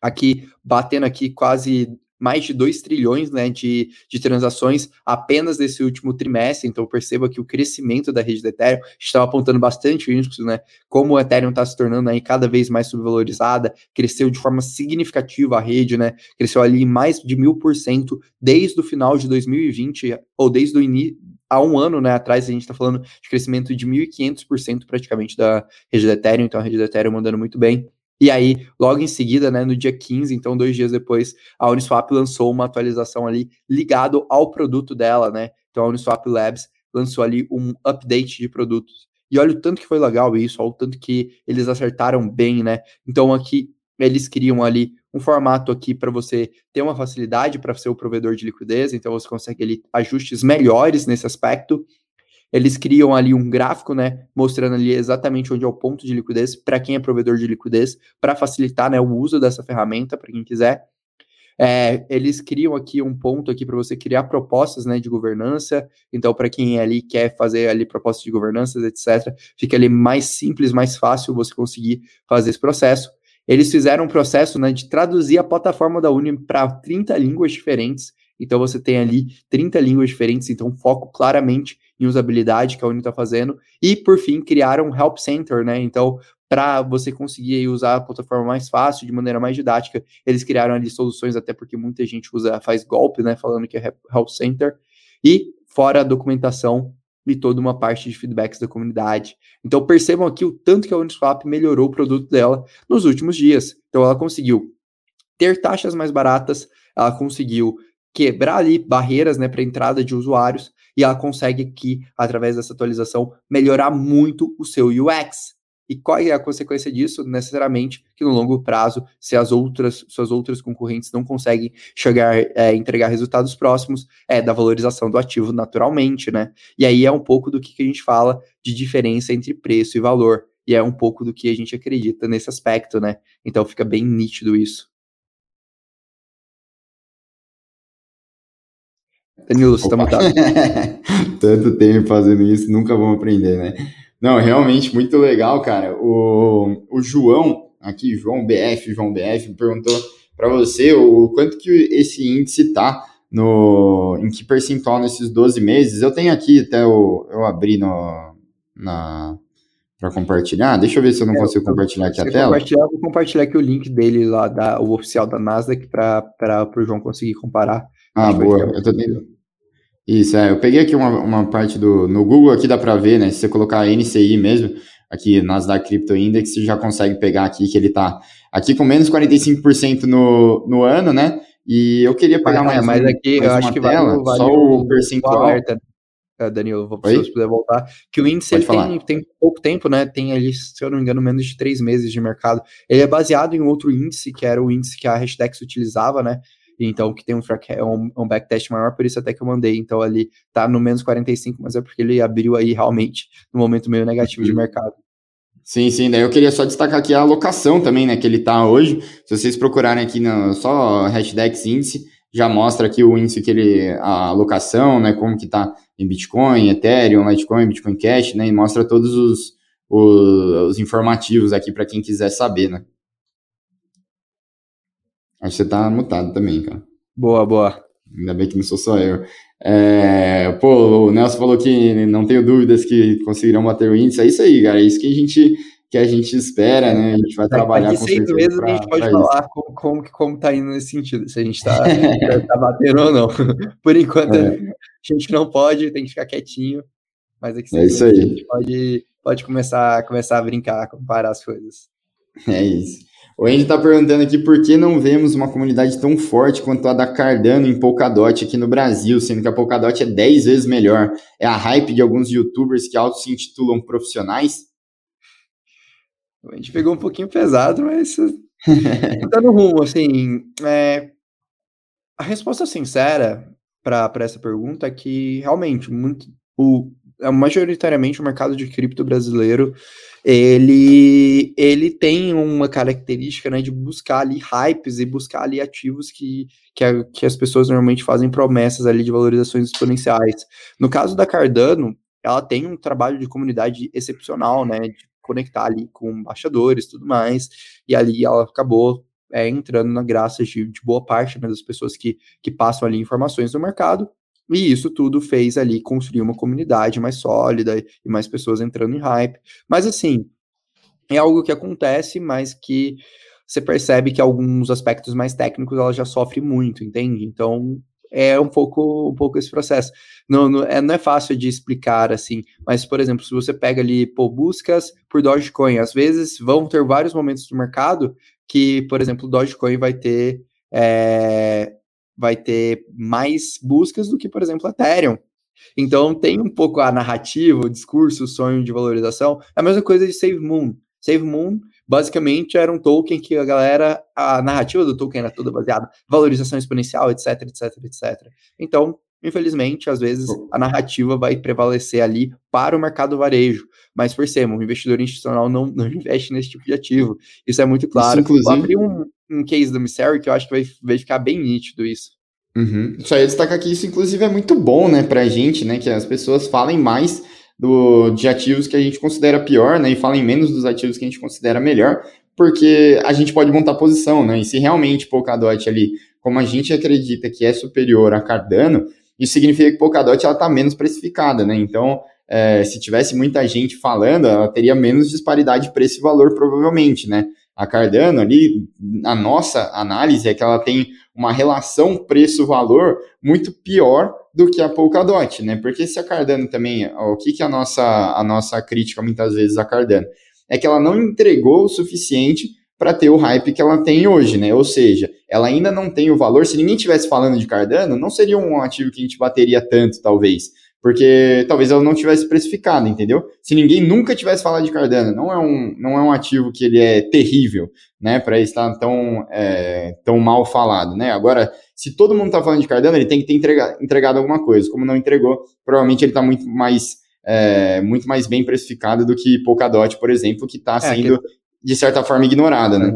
aqui, batendo aqui quase mais de 2 trilhões né, de, de transações apenas nesse último trimestre. Então, perceba que o crescimento da rede do Ethereum estava apontando bastante isso, né? Como o Ethereum está se tornando aí cada vez mais subvalorizada, cresceu de forma significativa a rede, né? Cresceu ali mais de mil por cento desde o final de 2020, ou desde o início. Há um ano né, atrás, a gente está falando de crescimento de 1.500% praticamente da rede do Ethereum, então a rede do Ethereum mandando muito bem. E aí, logo em seguida, né, no dia 15, então dois dias depois, a Uniswap lançou uma atualização ali ligado ao produto dela, né? Então a Uniswap Labs lançou ali um update de produtos. E olha o tanto que foi legal isso, olha o tanto que eles acertaram bem, né? Então aqui eles criam ali um formato aqui para você ter uma facilidade para ser o provedor de liquidez, então você consegue ali ajustes melhores nesse aspecto. Eles criam ali um gráfico, né, mostrando ali exatamente onde é o ponto de liquidez para quem é provedor de liquidez, para facilitar, né, o uso dessa ferramenta para quem quiser. É, eles criam aqui um ponto aqui para você criar propostas, né, de governança. Então, para quem ali quer fazer ali propostas de governança, etc, fica ali mais simples, mais fácil você conseguir fazer esse processo. Eles fizeram um processo, né, de traduzir a plataforma da Uni para 30 línguas diferentes. Então, você tem ali 30 línguas diferentes, então foco claramente em usabilidade que a Uni está fazendo. E, por fim, criaram um Help Center, né? Então, para você conseguir usar a plataforma mais fácil, de maneira mais didática, eles criaram ali soluções, até porque muita gente usa, faz golpe, né? Falando que é Help Center. E, fora a documentação e toda uma parte de feedbacks da comunidade. Então, percebam aqui o tanto que a Uniswap melhorou o produto dela nos últimos dias. Então, ela conseguiu ter taxas mais baratas, ela conseguiu quebrar ali barreiras né, para entrada de usuários, e ela consegue aqui, através dessa atualização, melhorar muito o seu UX. E qual é a consequência disso? Necessariamente que no longo prazo, se as outras suas outras concorrentes não conseguem chegar é, entregar resultados próximos, é da valorização do ativo naturalmente, né? E aí é um pouco do que, que a gente fala de diferença entre preço e valor. E é um pouco do que a gente acredita nesse aspecto, né? Então fica bem nítido isso. Danilo, você tá mutado. Tanto tempo fazendo isso, nunca vamos aprender, né? Não, realmente muito legal, cara. O, o João, aqui, João BF, João BF, perguntou para você o quanto que esse índice tá no em que percentual nesses 12 meses. Eu tenho aqui até o, eu abri no, na para compartilhar. Deixa eu ver se eu não é, consigo compartilhar aqui a tela. Compartilhar, vou compartilhar aqui o link dele lá, da, o oficial da Nasdaq, para o João conseguir comparar. Ah, boa. Eu tô tendo... Isso, é. Eu peguei aqui uma, uma parte do. No Google aqui dá para ver, né? Se você colocar NCI mesmo, aqui Nasdaq Crypto Index, você já consegue pegar aqui que ele tá aqui com menos 45% no, no ano, né? E eu queria pegar mas, mais, mas um, aqui mais eu acho que tela, vale, vale só o percentual. Alerta, uh, Danilo, vou se puder voltar. Que o índice ele tem, tem pouco tempo, né? Tem ali, se eu não me engano, menos de três meses de mercado. Ele é baseado em outro índice, que era o índice que a Hashdex utilizava, né? Então que tem um, track, um, um backtest maior, por isso até que eu mandei. Então ali tá no menos 45, mas é porque ele abriu aí realmente no momento meio negativo de uhum. mercado. Sim, sim, daí eu queria só destacar aqui a alocação também, né, que ele tá hoje. Se vocês procurarem aqui no só Hashdex índice, já mostra aqui o índice que ele, a alocação, né, como que tá em Bitcoin, Ethereum, Litecoin, Bitcoin Cash, né, e mostra todos os, os, os informativos aqui para quem quiser saber, né. Acho que você tá mutado também, cara. Boa, boa. Ainda bem que não sou só eu. É, pô, o Nelson falou que não tenho dúvidas que conseguirão bater o índice. É isso aí, cara. É isso que a gente, que a gente espera, né? A gente vai trabalhar com seis meses pra, a gente pode falar como, como, como tá indo nesse sentido, se a gente tá, [LAUGHS] tá batendo ou não. [LAUGHS] Por enquanto, é. a gente não pode, tem que ficar quietinho. Mas aqui é isso aí. a gente pode, pode começar, começar a brincar, comparar as coisas. É isso. O Andy está perguntando aqui por que não vemos uma comunidade tão forte quanto a da Cardano em Polkadot aqui no Brasil, sendo que a Polkadot é 10 vezes melhor. É a hype de alguns youtubers que auto se intitulam profissionais? A gente pegou um pouquinho pesado, mas [LAUGHS] tá no rumo, assim. É... A resposta sincera para essa pergunta é que realmente muito o, é majoritariamente o mercado de cripto brasileiro ele, ele tem uma característica né, de buscar ali hypes e buscar ali ativos que, que, a, que as pessoas normalmente fazem promessas ali de valorizações exponenciais. No caso da Cardano, ela tem um trabalho de comunidade excepcional, né, de conectar ali com embaixadores e tudo mais, e ali ela acabou é, entrando na graça de, de boa parte né, das pessoas que, que passam ali informações do mercado, e isso tudo fez ali construir uma comunidade mais sólida e mais pessoas entrando em hype. Mas assim, é algo que acontece, mas que você percebe que alguns aspectos mais técnicos ela já sofre muito, entende? Então é um pouco, um pouco esse processo. Não, não, é, não é fácil de explicar assim, mas, por exemplo, se você pega ali, pô, buscas por Dogecoin, às vezes vão ter vários momentos do mercado que, por exemplo, Dogecoin vai ter é, vai ter mais buscas do que, por exemplo, Ethereum. Então tem um pouco a narrativa, o discurso, o sonho de valorização. É a mesma coisa de Save Moon. Save Moon basicamente era um token que a galera, a narrativa do token era toda baseada valorização exponencial, etc, etc, etc. Então, infelizmente, às vezes a narrativa vai prevalecer ali para o mercado varejo, mas percebam, o investidor institucional não, não investe nesse tipo de ativo. Isso é muito claro. Isso, inclusive... Um, um case do Mystery que eu acho que vai, vai ficar bem nítido isso. Uhum. Só ia destacar que isso, inclusive, é muito bom, né, pra gente, né, que as pessoas falem mais do, de ativos que a gente considera pior, né, e falem menos dos ativos que a gente considera melhor, porque a gente pode montar posição, né, e se realmente Polkadot ali, como a gente acredita que é superior a Cardano, isso significa que Polkadot ela tá menos precificada, né, então é, se tivesse muita gente falando, ela teria menos disparidade preço e valor, provavelmente, né? A Cardano ali, a nossa análise é que ela tem uma relação preço-valor muito pior do que a Polkadot, né? Porque se a Cardano também, o que, que a nossa, a nossa crítica muitas vezes a Cardano? É que ela não entregou o suficiente para ter o hype que ela tem hoje, né? Ou seja, ela ainda não tem o valor. Se ninguém tivesse falando de Cardano, não seria um ativo que a gente bateria tanto, talvez. Porque talvez ela não tivesse precificado, entendeu? Se ninguém nunca tivesse falado de Cardano, não é um, não é um ativo que ele é terrível, né, para estar tão, é, tão mal falado, né? Agora, se todo mundo está falando de Cardano, ele tem que ter entregado, entregado alguma coisa. Como não entregou, provavelmente ele está muito mais é, muito mais bem precificado do que Polkadot, por exemplo, que está é, sendo, que... de certa forma, ignorada, né?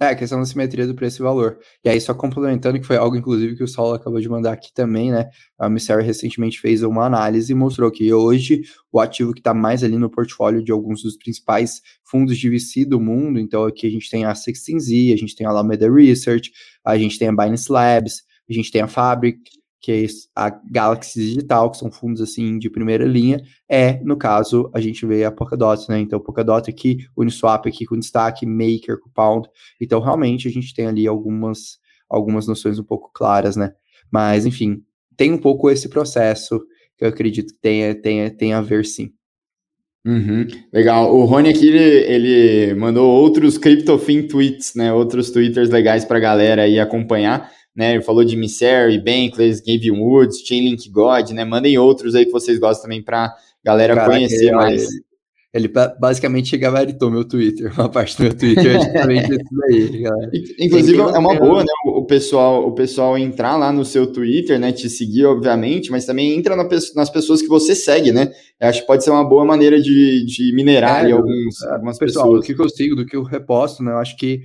É, a questão da simetria do preço e valor. E aí, só complementando, que foi algo, inclusive, que o Saulo acabou de mandar aqui também, né? A Misséria recentemente fez uma análise e mostrou que hoje o ativo que está mais ali no portfólio de alguns dos principais fundos de VC do mundo, então aqui a gente tem a 16Z, a gente tem a Alameda Research, a gente tem a Binance Labs, a gente tem a Fabric, que é a Galaxy Digital, que são fundos assim de primeira linha, é, no caso, a gente vê a Polkadot, né? Então, Polkadot aqui, Uniswap aqui com destaque, Maker com Pound. Então, realmente, a gente tem ali algumas, algumas noções um pouco claras, né? Mas, enfim, tem um pouco esse processo que eu acredito que tenha, tenha, tenha a ver, sim. Uhum, legal. O Rony aqui, ele, ele mandou outros CryptoFin tweets, né? Outros twitters legais para a galera aí acompanhar né? Ele falou de Missery, Bankless, Gavin Woods, Chainlink God, né? Mandem outros aí que vocês gostam também pra galera Caraca, conhecer mais. Ele, ele basicamente gabaritou meu Twitter, [LAUGHS] uma parte do meu Twitter é justamente isso daí, galera. Inclusive, é uma boa, né? O pessoal, o pessoal entrar lá no seu Twitter, né? Te seguir, obviamente, mas também entra na, nas pessoas que você segue, né? Eu acho que pode ser uma boa maneira de, de minerar é, alguns, é, algumas pessoal, pessoas. O que eu sigo, do que eu reposto, né? Eu acho que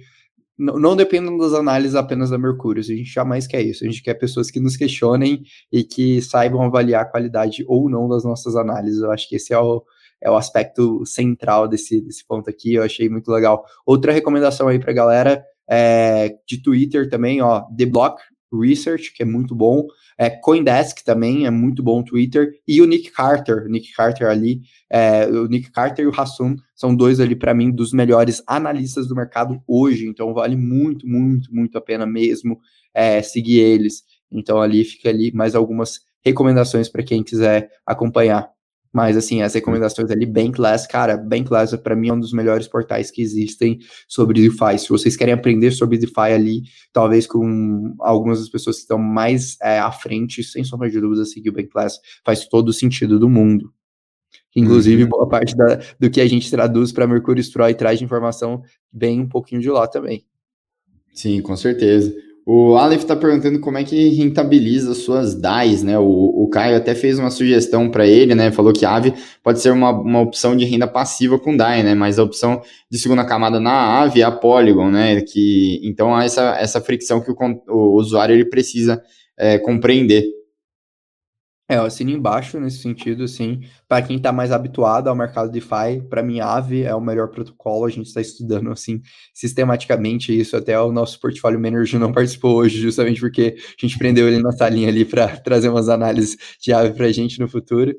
não, dependam das análises apenas da Mercúrio, a gente jamais quer isso, a gente quer pessoas que nos questionem e que saibam avaliar a qualidade ou não das nossas análises, eu acho que esse é o, é o aspecto central desse, desse ponto aqui, eu achei muito legal. Outra recomendação aí pra galera é, de Twitter também, ó, The Block Research, que é muito bom, é, Coindesk também é muito bom o Twitter, e o Nick Carter, o Nick Carter ali, é, o Nick Carter e o Hassun são dois ali para mim dos melhores analistas do mercado hoje, então vale muito, muito, muito a pena mesmo é, seguir eles. Então ali fica ali mais algumas recomendações para quem quiser acompanhar. Mas, assim, as recomendações ali, Bankless, cara, Bankless para mim é um dos melhores portais que existem sobre DeFi. Se vocês querem aprender sobre DeFi ali, talvez com algumas das pessoas que estão mais é, à frente, sem sombra de dúvida, seguir o Bankless faz todo o sentido do mundo. Inclusive, uhum. boa parte da, do que a gente traduz para Mercúrio Stroy traz de informação bem um pouquinho de lá também. Sim, com certeza. O Aleph está perguntando como é que rentabiliza suas DAIs, né? O, o Caio até fez uma sugestão para ele, né? Falou que a AVE pode ser uma, uma opção de renda passiva com DAI, né? Mas a opção de segunda camada na AVE é a Polygon, né? Que, então há essa, essa fricção que o, o usuário ele precisa é, compreender. É, eu assino embaixo nesse sentido, assim, para quem está mais habituado ao mercado DeFi, para mim Aave é o melhor protocolo, a gente está estudando, assim, sistematicamente isso, até o nosso portfólio manager não participou hoje, justamente porque a gente prendeu ele na salinha ali para trazer umas análises de Aave para a gente no futuro,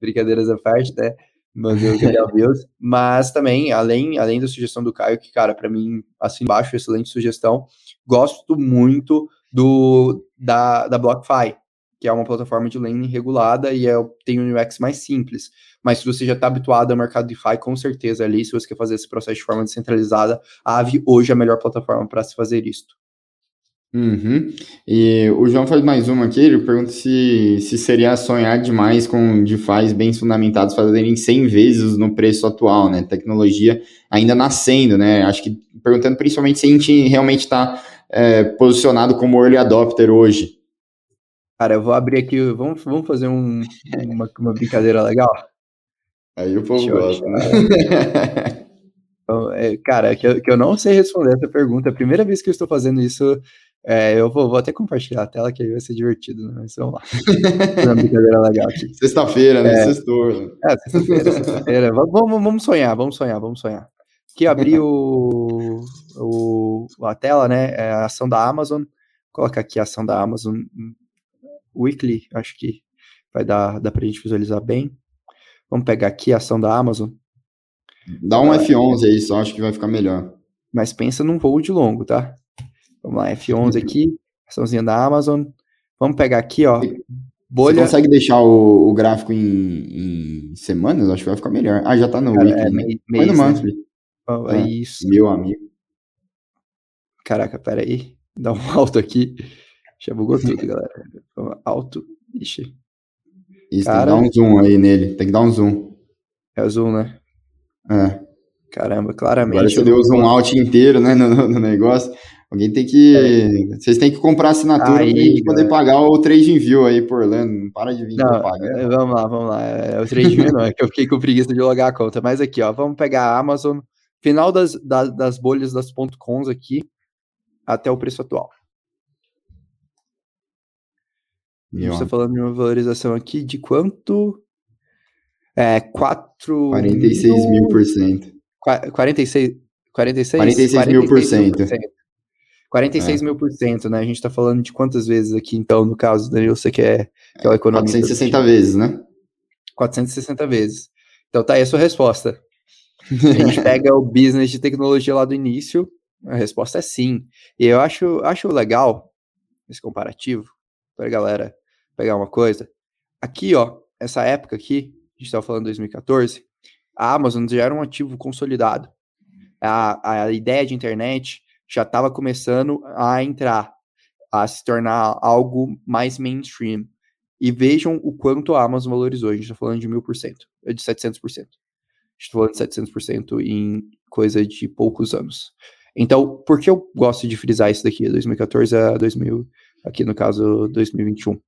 brincadeiras à parte, né, mandou o Deus, mas também, além, além da sugestão do Caio, que, cara, para mim, assim embaixo, excelente sugestão, gosto muito do da, da BlockFi, que é uma plataforma de lending regulada e é, tem um UX mais simples. Mas se você já está habituado ao mercado DeFi, com certeza ali, se você quer fazer esse processo de forma descentralizada, a Aave hoje é a melhor plataforma para se fazer isso. Uhum. E o João faz mais uma aqui, ele pergunta se, se seria sonhar demais com DeFi bem fundamentados fazerem 100 vezes no preço atual, né? Tecnologia ainda nascendo, né? Acho que perguntando principalmente se a gente realmente está é, posicionado como early adopter hoje. Cara, eu vou abrir aqui, vamos, vamos fazer um, uma, uma brincadeira legal? Aí o povo gosta, né? [LAUGHS] então, é, cara, que eu, que eu não sei responder essa pergunta. É a primeira vez que eu estou fazendo isso, é, eu vou, vou, até compartilhar a tela, que aí vai ser divertido, né? Mas vamos lá. uma brincadeira legal aqui. [LAUGHS] Sexta-feira, né? É, Sextou. É, sexta-feira, sexta-feira. [LAUGHS] vamos, vamos sonhar, vamos sonhar, vamos sonhar. Aqui abri o, o, a tela, né? É a ação da Amazon. Vou colocar aqui a ação da Amazon weekly, acho que vai dar, dar para a gente visualizar bem. Vamos pegar aqui a ação da Amazon. Dá um F11 aí só, acho que vai ficar melhor. Mas pensa num voo de longo, tá? Vamos lá, F11 [LAUGHS] aqui, açãozinha da Amazon. Vamos pegar aqui, ó. Bolha. Você consegue deixar o, o gráfico em, em, semanas? Acho que vai ficar melhor. Ah, já tá no Cara, weekly. É, né? mês, no né? Oh, é, isso. Meu amigo. Caraca, pera aí. Dá um [LAUGHS] alto aqui. Já bugou tudo, galera. Alto. Ixi. Isso, Cara... tem que dar um zoom aí nele. Tem que dar um zoom. É o zoom, né? É. Caramba, claramente. Agora você deu o zoom out inteiro, né, no, no negócio. Alguém tem que. É. Vocês têm que comprar assinatura aí, pra poder pagar o trade envio aí por Orlando. Não para de vir não, pagar. Vamos lá, vamos lá. É, o trade envio não, é que eu fiquei com preguiça de logar a conta. Mas aqui, ó, vamos pegar a Amazon, final das, das, das bolhas das .coms aqui, até o preço atual. A gente está falando de uma valorização aqui de quanto? É, 4... 46 mil por cento. 46, 46? 46 mil por cento. 46 é. mil por cento, né? A gente tá falando de quantas vezes aqui, então, no caso, Daniel, você que é, que é o economista. 460 vezes, né? 460 vezes. Então tá aí a sua resposta. A gente [LAUGHS] pega o business de tecnologia lá do início, a resposta é sim. E eu acho, acho legal esse comparativo, para a galera pegar uma coisa. Aqui, ó, essa época aqui, a gente estava falando 2014, a Amazon já era um ativo consolidado. A, a ideia de internet já estava começando a entrar, a se tornar algo mais mainstream. E vejam o quanto a Amazon valorizou. A gente está falando de mil por cento, é de 700%. A gente está falando de 700% em coisa de poucos anos. Então, por que eu gosto de frisar isso daqui, 2014 a 2000, aqui no caso 2021?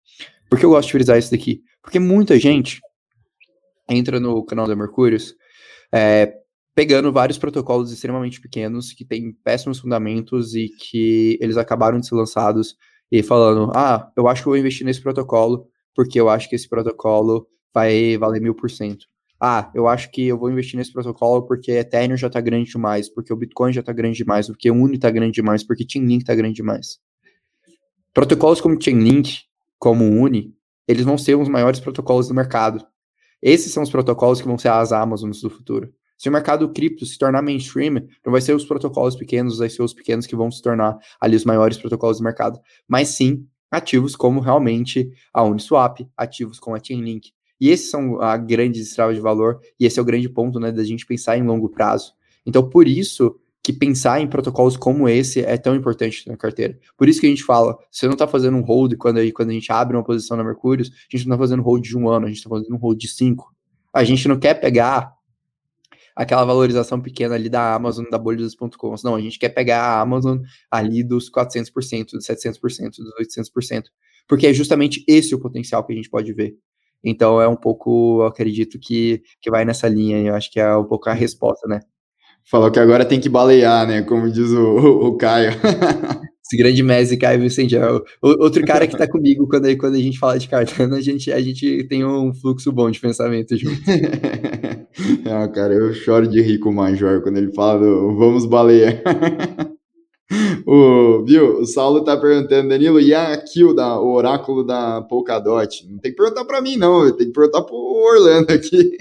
Por que eu gosto de frisar isso daqui? Porque muita gente entra no canal da Mercúrios é, pegando vários protocolos extremamente pequenos que têm péssimos fundamentos e que eles acabaram de ser lançados e falando, ah, eu acho que vou investir nesse protocolo porque eu acho que esse protocolo vai valer mil por cento. Ah, eu acho que eu vou investir nesse protocolo porque Ethereum já está grande demais, porque o Bitcoin já está grande demais, porque o Uni está grande demais, porque Chainlink está grande demais. Protocolos como Chainlink, como Uni, eles vão ser os maiores protocolos do mercado. Esses são os protocolos que vão ser as Amazons do futuro. Se o mercado cripto se tornar mainstream, não vai ser os protocolos pequenos, vai ser os pequenos que vão se tornar ali os maiores protocolos do mercado, mas sim ativos como realmente a Uniswap, ativos como a Chainlink. E esses são a grande estrada de valor, e esse é o grande ponto, né, da gente pensar em longo prazo. Então, por isso que pensar em protocolos como esse é tão importante na carteira. Por isso que a gente fala, você não está fazendo um hold quando, quando a gente abre uma posição na Mercúrio, a gente não está fazendo um hold de um ano, a gente está fazendo um hold de cinco. A gente não quer pegar aquela valorização pequena ali da Amazon, da bolha dos pontos. Não, a gente quer pegar a Amazon ali dos 400%, dos 700%, dos 800%, porque é justamente esse o potencial que a gente pode ver. Então é um pouco, acredito que, que vai nessa linha, eu acho que é um pouco a resposta, né? Falou que agora tem que balear, né? Como diz o, o, o Caio. [LAUGHS] Esse grande Messi, Caio Vicente. É o, outro cara que tá comigo quando, quando a gente fala de Cardano, a gente, a gente tem um fluxo bom de pensamento junto. é, [LAUGHS] cara, eu choro de rir com o Major quando ele fala do, vamos balear. [LAUGHS] o, viu? O Saulo tá perguntando, Danilo, e a kill da, o oráculo da Polkadot? Não tem que perguntar para mim, não. Tem que perguntar pro Orlando aqui.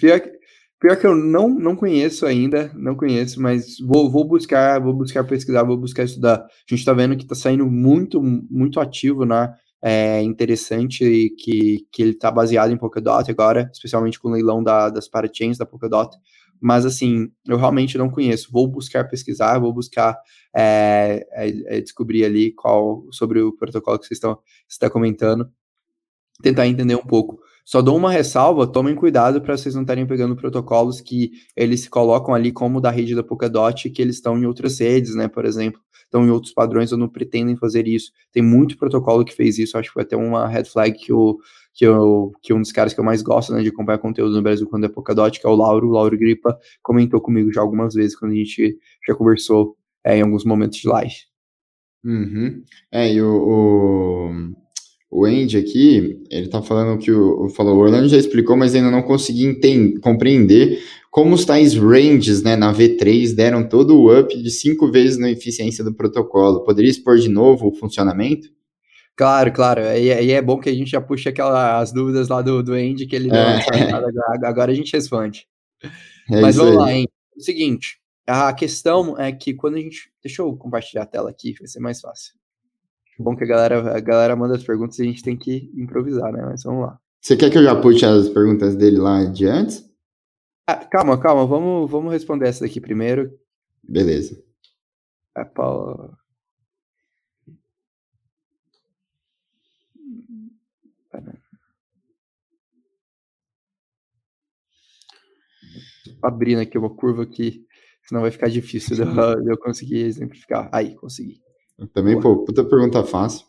Pior que, Pior que eu não, não conheço ainda, não conheço, mas vou, vou buscar, vou buscar pesquisar, vou buscar estudar. A gente está vendo que está saindo muito, muito ativo, né? É interessante que, que ele está baseado em Polkadot agora, especialmente com o leilão da, das parachains da Polkadot. Mas assim, eu realmente não conheço. Vou buscar pesquisar, vou buscar é, é, é descobrir ali qual sobre o protocolo que vocês estão está comentando, tentar entender um pouco. Só dou uma ressalva, tomem cuidado para vocês não estarem pegando protocolos que eles se colocam ali como da rede da Polkadot, que eles estão em outras redes, né, por exemplo, estão em outros padrões ou não pretendem fazer isso. Tem muito protocolo que fez isso, acho que foi até uma red flag que, o, que, eu, que um dos caras que eu mais gosto, né, de acompanhar conteúdo no Brasil quando é Polkadot, que é o Lauro, o Lauro Gripa, comentou comigo já algumas vezes quando a gente já conversou é, em alguns momentos de live. Uhum. É, e o, o o Andy aqui, ele tá falando que o, falou, o Orlando já explicou, mas ainda não consegui entender, compreender como os tais ranges né, na V3 deram todo o up de cinco vezes na eficiência do protocolo. Poderia expor de novo o funcionamento? Claro, claro. E, e é bom que a gente já puxa aquelas dúvidas lá do, do Andy que ele é. agora, agora a gente responde. É Mas vamos aí. lá, hein? O seguinte, a questão é que quando a gente. Deixa eu compartilhar a tela aqui, vai ser mais fácil bom que a galera, a galera manda as perguntas e a gente tem que improvisar, né? Mas vamos lá. Você quer que eu já puxe as perguntas dele lá de antes? Ah, calma, calma, vamos, vamos responder essa daqui primeiro. Beleza. A Paula. Tá Abrindo aqui uma curva aqui senão vai ficar difícil de eu, de eu conseguir exemplificar. Aí, consegui. Também, pô, puta pergunta fácil.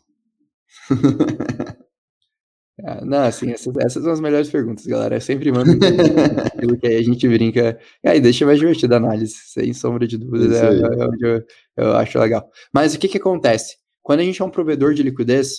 Ah, [LAUGHS] não, assim, essas, essas, são as melhores perguntas, galera. Eu sempre mando aquilo [LAUGHS] que aí a gente brinca. E aí deixa mais divertida a análise, sem sombra de dúvidas, é, é, onde eu, eu, acho legal. Mas o que que acontece? Quando a gente é um provedor de liquidez,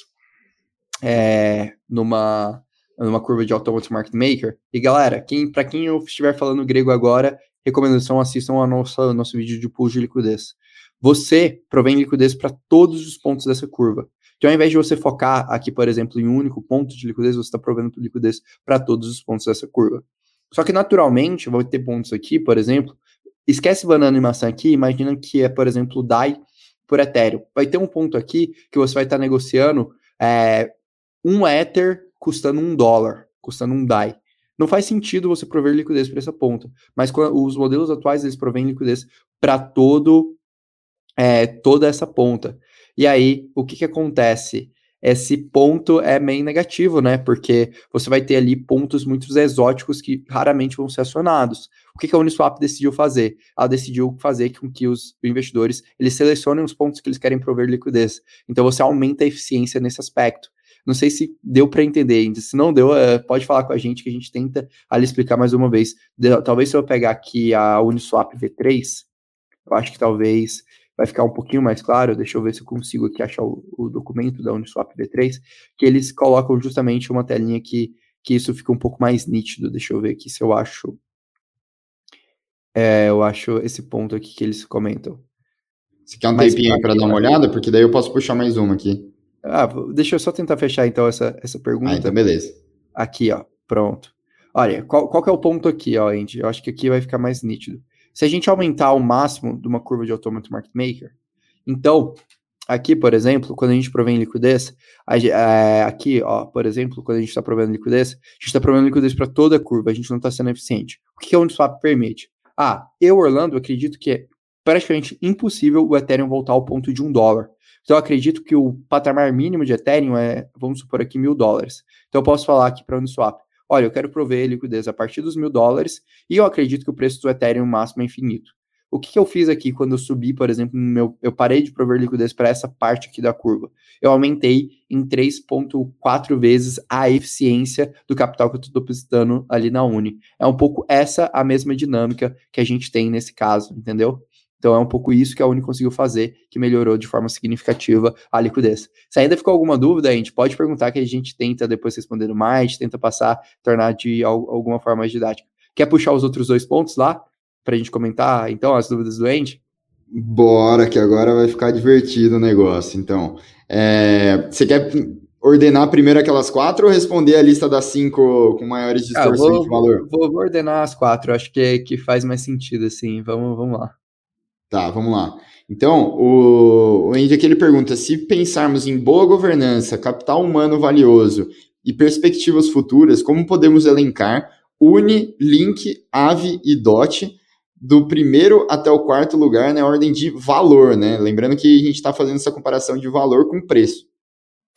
é, numa, numa curva de Automatic Market Maker, e galera, quem, para quem eu estiver falando grego agora, recomendação, assistam ao nosso, nosso vídeo de pool de liquidez. Você provém liquidez para todos os pontos dessa curva. Então, ao invés de você focar aqui, por exemplo, em um único ponto de liquidez, você está provendo liquidez para todos os pontos dessa curva. Só que, naturalmente, vou ter pontos aqui, por exemplo, esquece banana e maçã aqui, imagina que é, por exemplo, DAI por Ethereum. Vai ter um ponto aqui que você vai estar tá negociando é, um Ether custando um dólar, custando um DAI. Não faz sentido você prover liquidez para essa ponta, mas os modelos atuais eles provêm liquidez para todo é, toda essa ponta. E aí, o que, que acontece? Esse ponto é meio negativo, né? Porque você vai ter ali pontos muito exóticos que raramente vão ser acionados. O que, que a Uniswap decidiu fazer? Ela decidiu fazer com que os investidores eles selecionem os pontos que eles querem prover liquidez. Então você aumenta a eficiência nesse aspecto. Não sei se deu para entender ainda. Se não deu, é, pode falar com a gente que a gente tenta ali explicar mais uma vez. talvez se eu pegar aqui a Uniswap V3, eu acho que talvez vai ficar um pouquinho mais claro, deixa eu ver se eu consigo aqui achar o, o documento da Uniswap V3, que eles colocam justamente uma telinha que, que isso fica um pouco mais nítido, deixa eu ver aqui se eu acho, é, eu acho esse ponto aqui que eles comentam. Você quer um Mas, tempinho para dar uma olhada? Porque daí eu posso puxar mais uma aqui. Ah, deixa eu só tentar fechar então essa, essa pergunta. Ah, então beleza. Aqui, ó, pronto. Olha, qual, qual é o ponto aqui, ó, Andy? Eu acho que aqui vai ficar mais nítido. Se a gente aumentar ao máximo de uma curva de Automate Market Maker, então, aqui, por exemplo, quando a gente provém liquidez, a, é, aqui, ó, por exemplo, quando a gente está provendo liquidez, a gente está provendo liquidez para toda a curva, a gente não está sendo eficiente. O que, é o Uniswap permite? Ah, eu, Orlando, acredito que é praticamente impossível o Ethereum voltar ao ponto de um dólar. Então, eu acredito que o patamar mínimo de Ethereum é, vamos supor aqui, mil dólares. Então, eu posso falar aqui para o Uniswap, olha, eu quero prover liquidez a partir dos mil dólares e eu acredito que o preço do Ethereum máximo é infinito. O que, que eu fiz aqui quando eu subi, por exemplo, meu, eu parei de prover liquidez para essa parte aqui da curva? Eu aumentei em 3,4 vezes a eficiência do capital que eu estou depositando ali na Uni. É um pouco essa a mesma dinâmica que a gente tem nesse caso, entendeu? Então é um pouco isso que a Uni conseguiu fazer, que melhorou de forma significativa a liquidez. Se ainda ficou alguma dúvida, a gente pode perguntar que a gente tenta depois responder mais, tenta passar, tornar de alguma forma mais didática. Quer puxar os outros dois pontos lá para a gente comentar, então, as dúvidas do Andy? Bora, que agora vai ficar divertido o negócio. Então, é, você quer ordenar primeiro aquelas quatro ou responder a lista das cinco com maiores ah, distorções ah, vou, de valor? Vou, vou, ordenar as quatro, acho que, que faz mais sentido, assim. Vamos, vamos lá. Tá, vamos lá. Então, o, o Andy aqui ele pergunta: se pensarmos em boa governança, capital humano valioso e perspectivas futuras, como podemos elencar Uni, Link, Ave e DOT do primeiro até o quarto lugar na ordem de valor, né? Lembrando que a gente está fazendo essa comparação de valor com preço.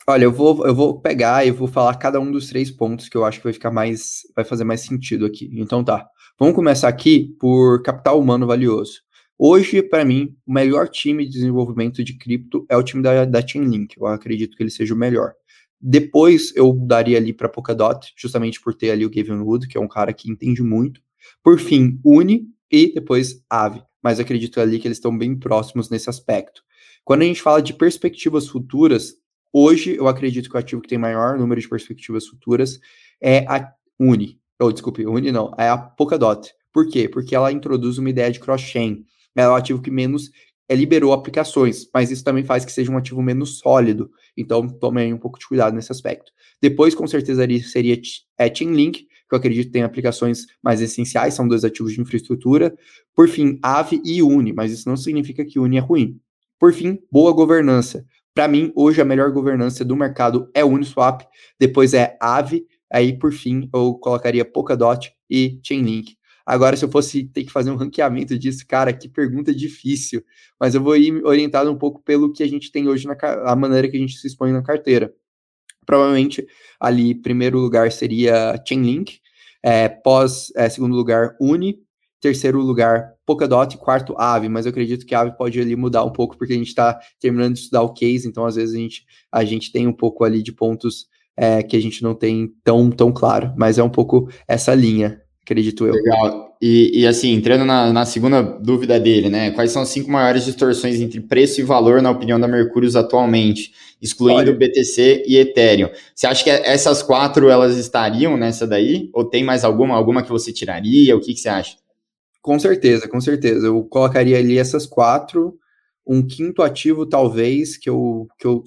Olha, eu vou, eu vou pegar e vou falar cada um dos três pontos que eu acho que vai ficar mais, vai fazer mais sentido aqui. Então tá. Vamos começar aqui por capital humano valioso. Hoje, para mim, o melhor time de desenvolvimento de cripto é o time da, da Chainlink. Eu acredito que ele seja o melhor. Depois eu daria ali para Polkadot, justamente por ter ali o Gavin Wood, que é um cara que entende muito. Por fim, Uni e depois Aave. Mas acredito ali que eles estão bem próximos nesse aspecto. Quando a gente fala de perspectivas futuras, hoje eu acredito que o ativo que tem maior número de perspectivas futuras é a Uni. Ou, desculpe, Uni não, é a Polkadot. Por quê? Porque ela introduz uma ideia de cross-chain é o ativo que menos é, liberou aplicações, mas isso também faz que seja um ativo menos sólido. Então, tomem um pouco de cuidado nesse aspecto. Depois, com certeza, seria é, Chainlink, que eu acredito que tem aplicações mais essenciais, são dois ativos de infraestrutura. Por fim, Aave e Uni, mas isso não significa que Uni é ruim. Por fim, boa governança. Para mim, hoje a melhor governança do mercado é Uniswap, depois é Aave, aí por fim eu colocaria Polkadot e Chainlink. Agora, se eu fosse ter que fazer um ranqueamento disso, cara, que pergunta difícil. Mas eu vou ir orientado um pouco pelo que a gente tem hoje, na, a maneira que a gente se expõe na carteira. Provavelmente, ali, primeiro lugar seria Chainlink, é, pós, é, segundo lugar, Uni, terceiro lugar Polkadot, quarto Ave, mas eu acredito que a Ave pode ali mudar um pouco porque a gente está terminando de estudar o case, então às vezes a gente, a gente tem um pouco ali de pontos é, que a gente não tem tão, tão claro, mas é um pouco essa linha, acredito eu. Legal. E, e assim, entrando na, na, segunda dúvida dele, né? Quais são as cinco maiores distorções entre preço e valor, na opinião da Mercúrios atualmente, excluindo Olha. BTC e Ethereum? Você acha que essas quatro elas estariam nessa daí? Ou tem mais alguma? Alguma que você tiraria? O que, que você acha? Com certeza, com certeza. Eu colocaria ali essas quatro, um quinto ativo, talvez, que eu, que eu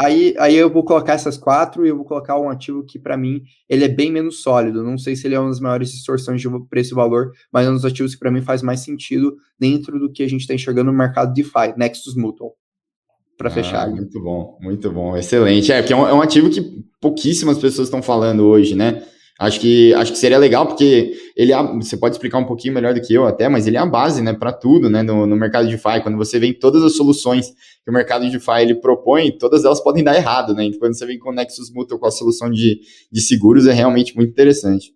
Aí, aí eu vou colocar essas quatro e eu vou colocar um ativo que, para mim, ele é bem menos sólido. Não sei se ele é uma das maiores distorções de preço e valor, mas é um dos ativos que, para mim, faz mais sentido dentro do que a gente está enxergando no mercado DeFi, Nexus Mutual. Para ah, fechar. Muito bom, muito bom, excelente. É, porque é um, é um ativo que pouquíssimas pessoas estão falando hoje, né? Acho que, acho que seria legal, porque ele é, você pode explicar um pouquinho melhor do que eu até, mas ele é a base né, para tudo né, no, no mercado de DeFi. Quando você vem todas as soluções que o mercado de DeFi ele propõe, todas elas podem dar errado. Né? Então, quando você vem com o Nexus Mutual com a solução de, de seguros, é realmente muito interessante.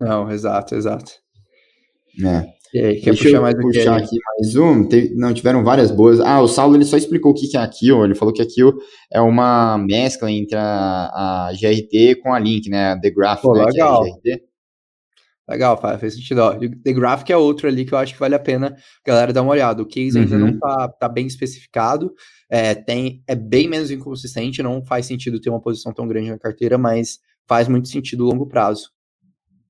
Não, exato, exato. É. Aí, quer Deixa puxar mais puxar aqui mais um. não, tiveram várias boas. Ah, o Saulo ele só explicou o que, que é a Kill. Ele falou que a Kill é uma mescla entre a, a GRT com a Link, né? A The Graph, Pô, né, legal. É legal, faz sentido. Ó, The Graph que é outro ali que eu acho que vale a pena a galera dar uma olhada. O case uhum. ainda não uhum. tá, tá bem especificado, é, tem, é bem menos inconsistente, não faz sentido ter uma posição tão grande na carteira, mas faz muito sentido a longo prazo.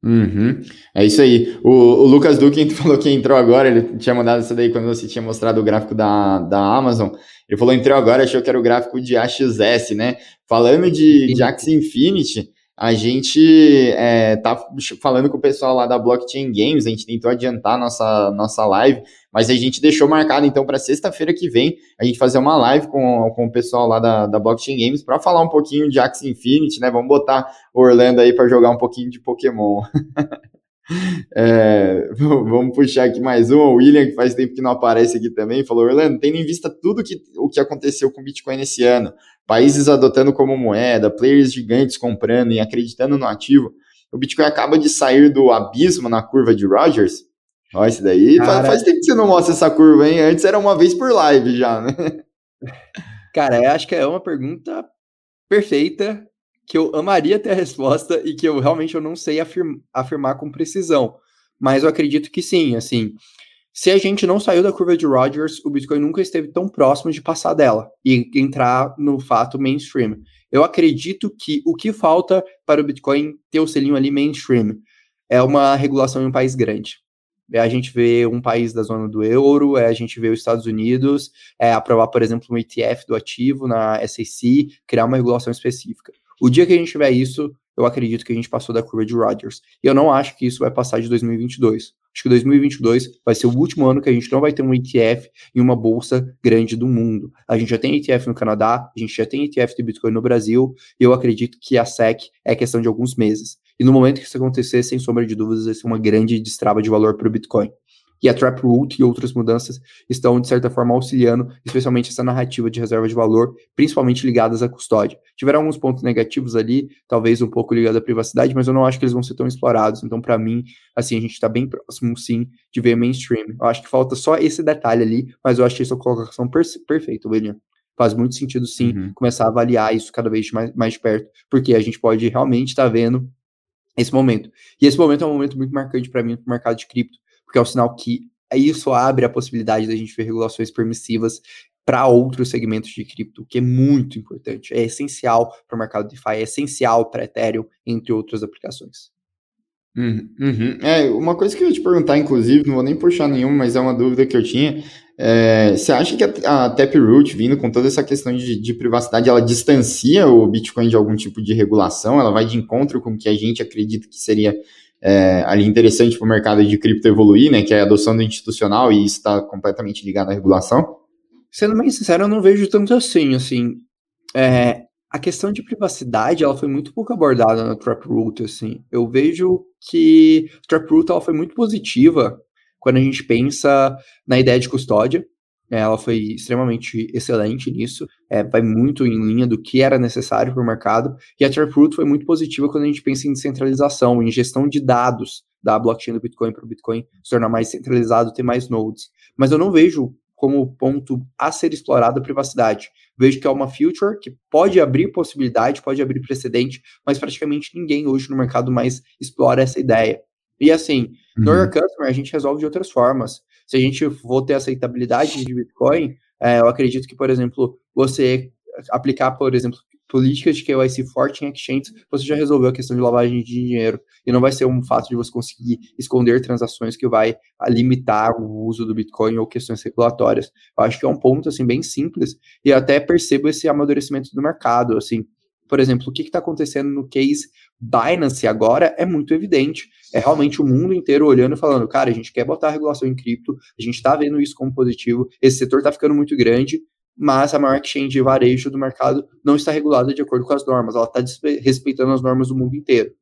Uhum. É isso aí. O, o Lucas Duque [LAUGHS] falou que entrou agora, ele tinha mandado isso daí quando você tinha mostrado o gráfico da, da Amazon. Ele falou entrou agora, achou que era o gráfico de AXS, né? Falando de, de Axie Infinity, a gente é, tá falando com o pessoal lá da Blockchain Games, a gente tentou adiantar nossa, nossa live, mas a gente deixou marcado então para sexta-feira que vem a gente fazer uma live com, com o pessoal lá da, da Blockchain Games para falar um pouquinho de Axie Infinity, né? Vamos botar Orlando aí para jogar um pouquinho de Pokémon. [LAUGHS] É, vamos puxar aqui mais um. O William, que faz tempo que não aparece aqui também, falou: Orlando, tendo em vista tudo que, o que aconteceu com o Bitcoin esse ano, países adotando como moeda, players gigantes comprando e acreditando no ativo, o Bitcoin acaba de sair do abismo na curva de Rogers. Olha, isso daí Cara... faz, tempo que você não mostra essa curva, hein? Antes era uma vez por live já, né? [LAUGHS] Cara, eu acho que é uma pergunta perfeita que eu amaria ter a resposta e que eu realmente eu não sei afirma, afirmar com precisão. Mas eu acredito que sim, assim. Se a gente não saiu da curva de Rogers, o Bitcoin nunca esteve tão próximo de passar dela e entrar no fato mainstream. Eu acredito que o que falta para o Bitcoin ter o selinho ali mainstream é uma regulação em um país grande. É a gente vê um país da zona do euro, é a gente vê os Estados Unidos é, aprovar, por exemplo, um ETF do ativo na SEC, criar uma regulação específica. O dia que a gente tiver isso, eu acredito que a gente passou da curva de Rogers. E eu não acho que isso vai passar de 2022. Acho que 2022 vai ser o último ano que a gente não vai ter um ETF em uma bolsa grande do mundo. A gente já tem ETF no Canadá, a gente já tem ETF de Bitcoin no Brasil, e eu acredito que a SEC é questão de alguns meses. E no momento que isso acontecer, sem sombra de dúvidas, vai ser uma grande destrava de valor para o Bitcoin e a Taproot e outras mudanças estão, de certa forma, auxiliando, especialmente essa narrativa de reserva de valor, principalmente ligadas à custódia. Tiveram alguns pontos negativos ali, talvez um pouco ligado à privacidade, mas eu não acho que eles vão ser tão explorados. Então, para mim, assim, a gente está bem próximo, sim, de ver mainstream. Eu acho que falta só esse detalhe ali, mas eu achei sua colocação perfeita, William faz muito sentido sim uhum. começar a avaliar isso cada vez mais, mais de perto, porque a gente pode realmente estar tá vendo esse momento. E esse momento é um momento muito marcante para mim no mercado de cripto, porque é um sinal que isso abre a possibilidade da gente ver regulações permissivas para outros segmentos de cripto, que é muito importante, é essencial para o mercado DeFi, é essencial para Ethereum, entre outras aplicações. Uhum, uhum. É, uma coisa que eu ia te perguntar, inclusive, não vou nem puxar nenhuma, mas é uma dúvida que eu tinha. É, você acha que a, a Taproot, vindo com toda essa questão de, de, privacidade, ela distancia o Bitcoin de algum tipo de regulação? Ela vai de encontro com o que a gente acredita que seria é, ali interessante para o mercado de cripto evoluir, né, que é a adoção do institucional, e isso está completamente ligado à regulação? Sendo bem sincero, eu não vejo tanto assim, assim, é, a questão de privacidade, ela foi muito pouco abordada na Taproot, assim, eu vejo que a Taproot, ela foi muito positiva quando a gente pensa na ideia de custódia, é, ela foi extremamente excelente nisso, é, vai muito em linha do que era necessário para o mercado, e a Taproot foi muito positiva quando a gente pensa em descentralização, em gestão de dados da blockchain do Bitcoin para o Bitcoin se tornar mais centralizado, ter mais nodes. Mas eu não vejo como ponto a ser explorado a privacidade. Vejo que é uma future que pode abrir possibilidade, pode abrir precedente, mas praticamente ninguém hoje no mercado mais explora essa ideia. E assim, uhum. no Your Customer a gente resolve de outras formas. Se a gente for ter aceitabilidade de Bitcoin, é, eu acredito que, por exemplo, você aplicar, por exemplo, políticas de KYC forte em exchanges, você já resolveu a questão de lavagem de dinheiro. E não vai ser um fato de você conseguir esconder transações que vai limitar o uso do Bitcoin ou questões regulatórias. Eu acho que é um ponto, assim, bem simples e até percebo esse amadurecimento do mercado, assim. Por exemplo, o que está acontecendo no case Binance agora é muito evidente. É realmente o mundo inteiro olhando e falando, cara, a gente quer botar a regulação em cripto, a gente está vendo isso como positivo, esse setor está ficando muito grande, mas a maior exchange de varejo do mercado não está regulada de acordo com as normas, ela está respeitando as normas do mundo inteiro.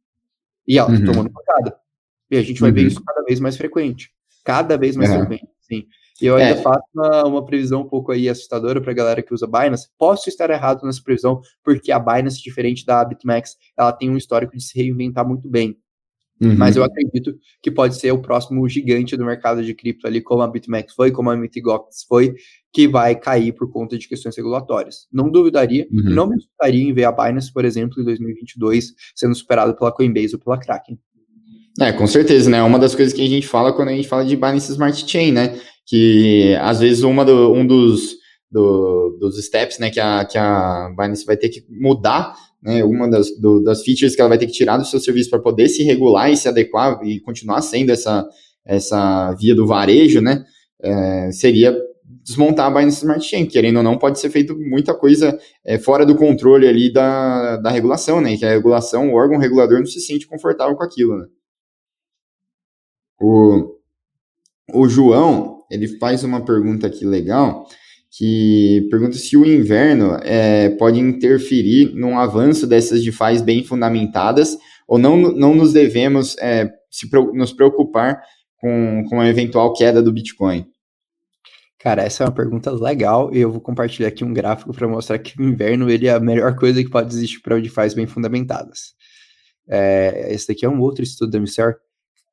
E ela está uhum. tomando pancada. E a gente vai uhum. ver isso cada vez mais frequente. Cada vez mais uhum. frequente, sim. E eu ainda é. faço uma, uma, previsão um pouco aí assustadora para a galera que usa Binance. Posso estar errado nessa previsão, porque a Binance, diferente da BitMEX, ela tem um histórico de se reinventar muito bem. Uhum. Mas eu acredito que pode ser o próximo gigante do mercado de cripto ali, como a BitMEX foi, como a Mitigox foi, que vai cair por conta de questões regulatórias. Não duvidaria, uhum. não me assustaria em ver a Binance, por exemplo, em 2022, sendo superado pela Coinbase ou pela Kraken. É, com certeza, né? Uma das coisas que a gente fala quando a gente fala de Binance Smart Chain, né? Que às vezes uma do, um dos, do, dos steps, né, que a, que a Binance vai ter que mudar, né? Uma das, do, das features que ela vai ter que tirar do seu serviço para poder se regular e se adequar e continuar sendo essa, essa via do varejo, né? É, seria desmontar a Binance Smart Chain. Querendo ou não, pode ser feito muita coisa é, fora do controle ali da, da regulação, né? Que a regulação, o órgão regulador não se sente confortável com aquilo, né? O, o João, ele faz uma pergunta aqui legal, que pergunta se o inverno é, pode interferir no avanço dessas DeFi bem fundamentadas ou não, não nos devemos é, se, nos preocupar com, com a eventual queda do Bitcoin. Cara, essa é uma pergunta legal e eu vou compartilhar aqui um gráfico para mostrar que o inverno ele é a melhor coisa que pode existir para DeFi bem fundamentadas. É, esse daqui é um outro estudo da Missar.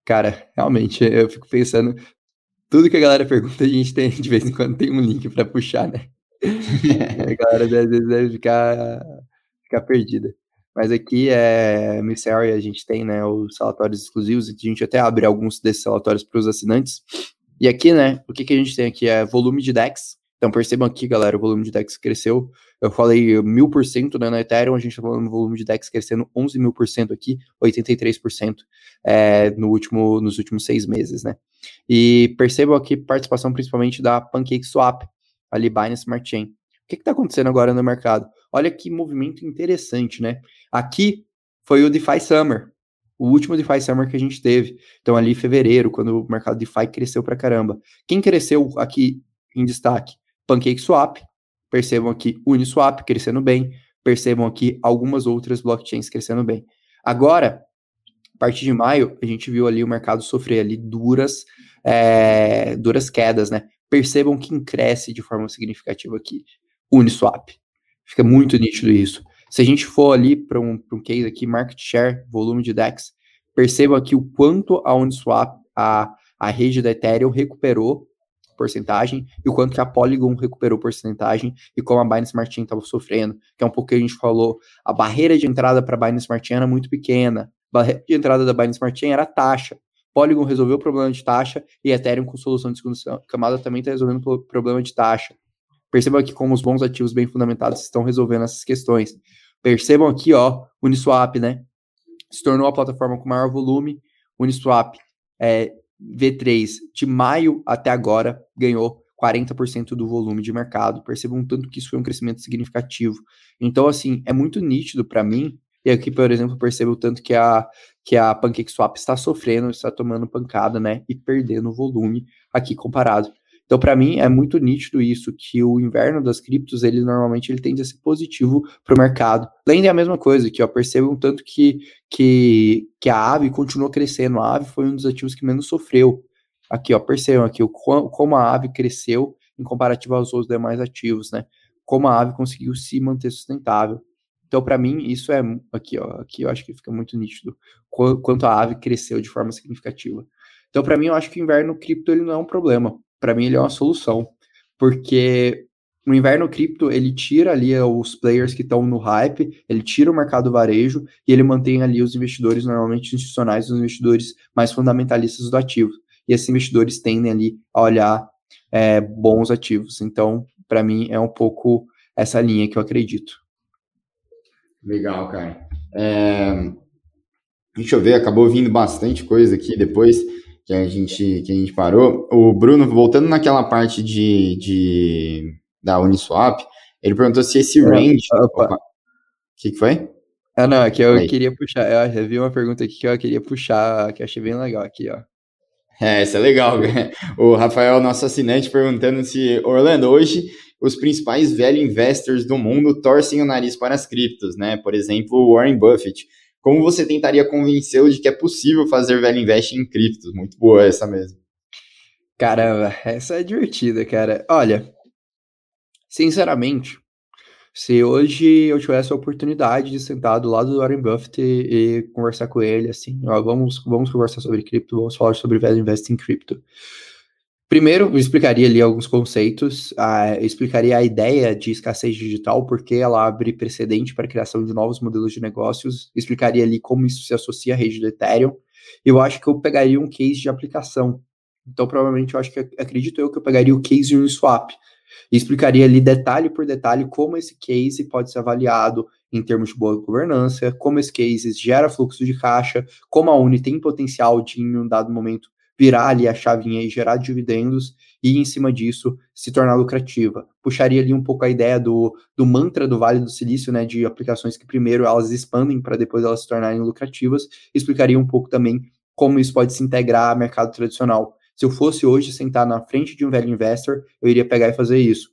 Cara, realmente, eu fico pensando, tudo que a galera pergunta, a gente tem, de vez em quando tem um link para puxar, né? [LAUGHS] a galera às vezes deve ficar, ficar perdida. Mas aqui é Missary, a gente tem né, os relatórios exclusivos, a gente até abre alguns desses relatórios para os assinantes. E aqui, né, o que, que a gente tem aqui é volume de DEX. Então percebam aqui, galera, o volume de DEX cresceu. Eu falei mil por cento né, na Ethereum, a gente está falando do volume de DEX crescendo 11 mil por cento aqui, 83% é, no último, nos últimos seis meses, né? E percebam aqui participação principalmente da PancakeSwap, ali Binance Smart Chain. O que está acontecendo agora no mercado? Olha que movimento interessante, né? Aqui foi o DeFi Summer o último DeFi Summer que a gente teve. Então, ali em fevereiro, quando o mercado DeFi cresceu pra caramba. Quem cresceu aqui em destaque? PancakeSwap, percebam aqui Uniswap crescendo bem, percebam aqui algumas outras blockchains crescendo bem. Agora, a partir de maio, a gente viu ali o mercado sofrer ali duras, é, duras quedas, né? Percebam quem cresce de forma significativa aqui. Uniswap. Fica muito nítido isso. Se a gente for ali para um, um case aqui, market share, volume de DEX, perceba aqui o quanto a Uniswap, a, a rede da Ethereum recuperou porcentagem e o quanto que a Polygon recuperou porcentagem e como a Binance Smart Chain estava sofrendo, que é um pouco que a gente falou, a barreira de entrada para a Binance Smart Chain era muito pequena, a barreira de entrada da Binance Smart Chain era taxa, Polygon resolveu o problema de taxa e Ethereum com solução de segunda camada também está resolvendo o problema de taxa. Percebam aqui como os bons ativos bem fundamentados estão resolvendo essas questões. Percebam aqui, ó, Uniswap, né? Se tornou a plataforma com maior volume. Uniswap é, V3 de maio até agora ganhou 40% do volume de mercado. Percebam tanto que isso foi um crescimento significativo. Então, assim, é muito nítido para mim. E aqui, por exemplo, percebo tanto que a, que a PancakeSwap está sofrendo, está tomando pancada, né? E perdendo volume aqui comparado. Então, para mim, é muito nítido isso, que o inverno das criptos, ele normalmente ele tende a ser positivo para o mercado. Além da mesma coisa, que ó, percebam tanto que, que, que a ave continuou crescendo. A ave foi um dos ativos que menos sofreu. Aqui, ó, percebam aqui o, como a ave cresceu em comparativo aos outros demais ativos, né? Como a ave conseguiu se manter sustentável. Então, para mim, isso é aqui, ó. Aqui eu acho que fica muito nítido quanto a ave cresceu de forma significativa. Então, para mim, eu acho que o inverno cripto ele não é um problema. Para mim, ele é uma solução, porque no inverno cripto ele tira ali os players que estão no hype, ele tira o mercado varejo e ele mantém ali os investidores normalmente institucionais, os investidores mais fundamentalistas do ativo. E esses investidores tendem ali a olhar é, bons ativos. Então, para mim, é um pouco essa linha que eu acredito. Legal, cara. É... Deixa eu ver, acabou vindo bastante coisa aqui depois que a gente, que a gente parou. O Bruno, voltando naquela parte de, de da Uniswap, ele perguntou se esse range. O que, que foi? Ah, não, é que eu Aí. queria puxar. Eu vi uma pergunta aqui que eu queria puxar, que eu achei bem legal aqui, ó. É, isso é legal. [LAUGHS] O Rafael, nosso assinante, perguntando se, Orlando, hoje os principais velho investors do mundo torcem o nariz para as criptos, né? Por exemplo, o Warren Buffett. Como você tentaria convencê-lo de que é possível fazer velho invest em criptos? Muito boa essa mesmo. Caramba, essa é divertida, cara. Olha, sinceramente, se hoje eu tivesse a oportunidade de sentar do lado do Warren Buffett e, e conversar com ele, assim, ó, vamos, vamos conversar sobre cripto, vamos falar sobre velho invest em cripto. Primeiro, eu explicaria ali alguns conceitos, uh, explicaria a ideia de escassez digital, porque ela abre precedente para a criação de novos modelos de negócios, explicaria ali como isso se associa à rede do Ethereum. Eu acho que eu pegaria um case de aplicação. Então, provavelmente, eu acho que acredito eu que eu pegaria o case Uniswap e explicaria ali detalhe por detalhe como esse case pode ser avaliado em termos de boa governança, como esse case gera fluxo de caixa, como a Uni tem potencial de, em um dado momento, virar ali a chavinha e gerar dividendos e, em cima disso, se tornar lucrativa. Puxaria ali um pouco a ideia do, do mantra do Vale do Silício, né, de aplicações que primeiro elas expandem para depois elas se tornarem lucrativas. Explicaria um pouco também como isso pode se integrar ao mercado tradicional. Se eu fosse hoje sentar na frente de um velho investor, eu iria pegar e fazer isso.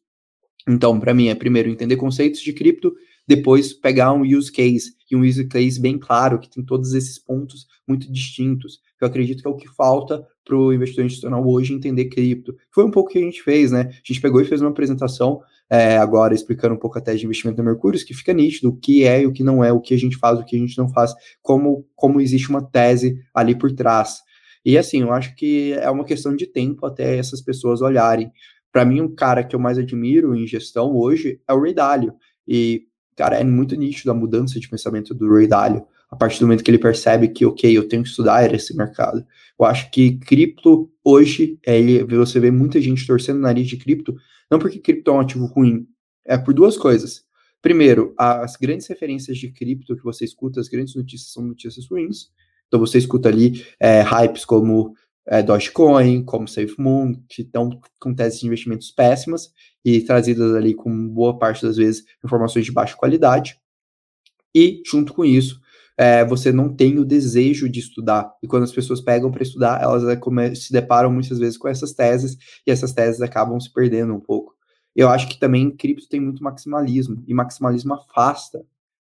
Então, para mim, é primeiro entender conceitos de cripto, depois pegar um use case, e um use case bem claro, que tem todos esses pontos muito distintos, eu acredito que é o que falta para o investidor institucional hoje entender cripto. Foi um pouco o que a gente fez, né? A gente pegou e fez uma apresentação é, agora explicando um pouco até de investimento no Mercúrio, que fica nítido o que é e o que não é, o que a gente faz, o que a gente não faz, como, como existe uma tese ali por trás. E assim, eu acho que é uma questão de tempo até essas pessoas olharem. Para mim, um cara que eu mais admiro em gestão hoje é o Ray Dalio. E, cara, é muito nítido a mudança de pensamento do Ray Dalio a partir do momento que ele percebe que, ok, eu tenho que estudar esse mercado. Eu acho que cripto, hoje, é, você vê muita gente torcendo o nariz de cripto, não porque cripto é um ativo ruim, é por duas coisas. Primeiro, as grandes referências de cripto que você escuta, as grandes notícias são notícias ruins. Então você escuta ali é, hypes como é, Dogecoin, como SafeMoon, que estão com teses de investimentos péssimas e trazidas ali com boa parte das vezes informações de baixa qualidade. E, junto com isso, é, você não tem o desejo de estudar. E quando as pessoas pegam para estudar, elas é, se deparam muitas vezes com essas teses, e essas teses acabam se perdendo um pouco. Eu acho que também cripto tem muito maximalismo, e maximalismo afasta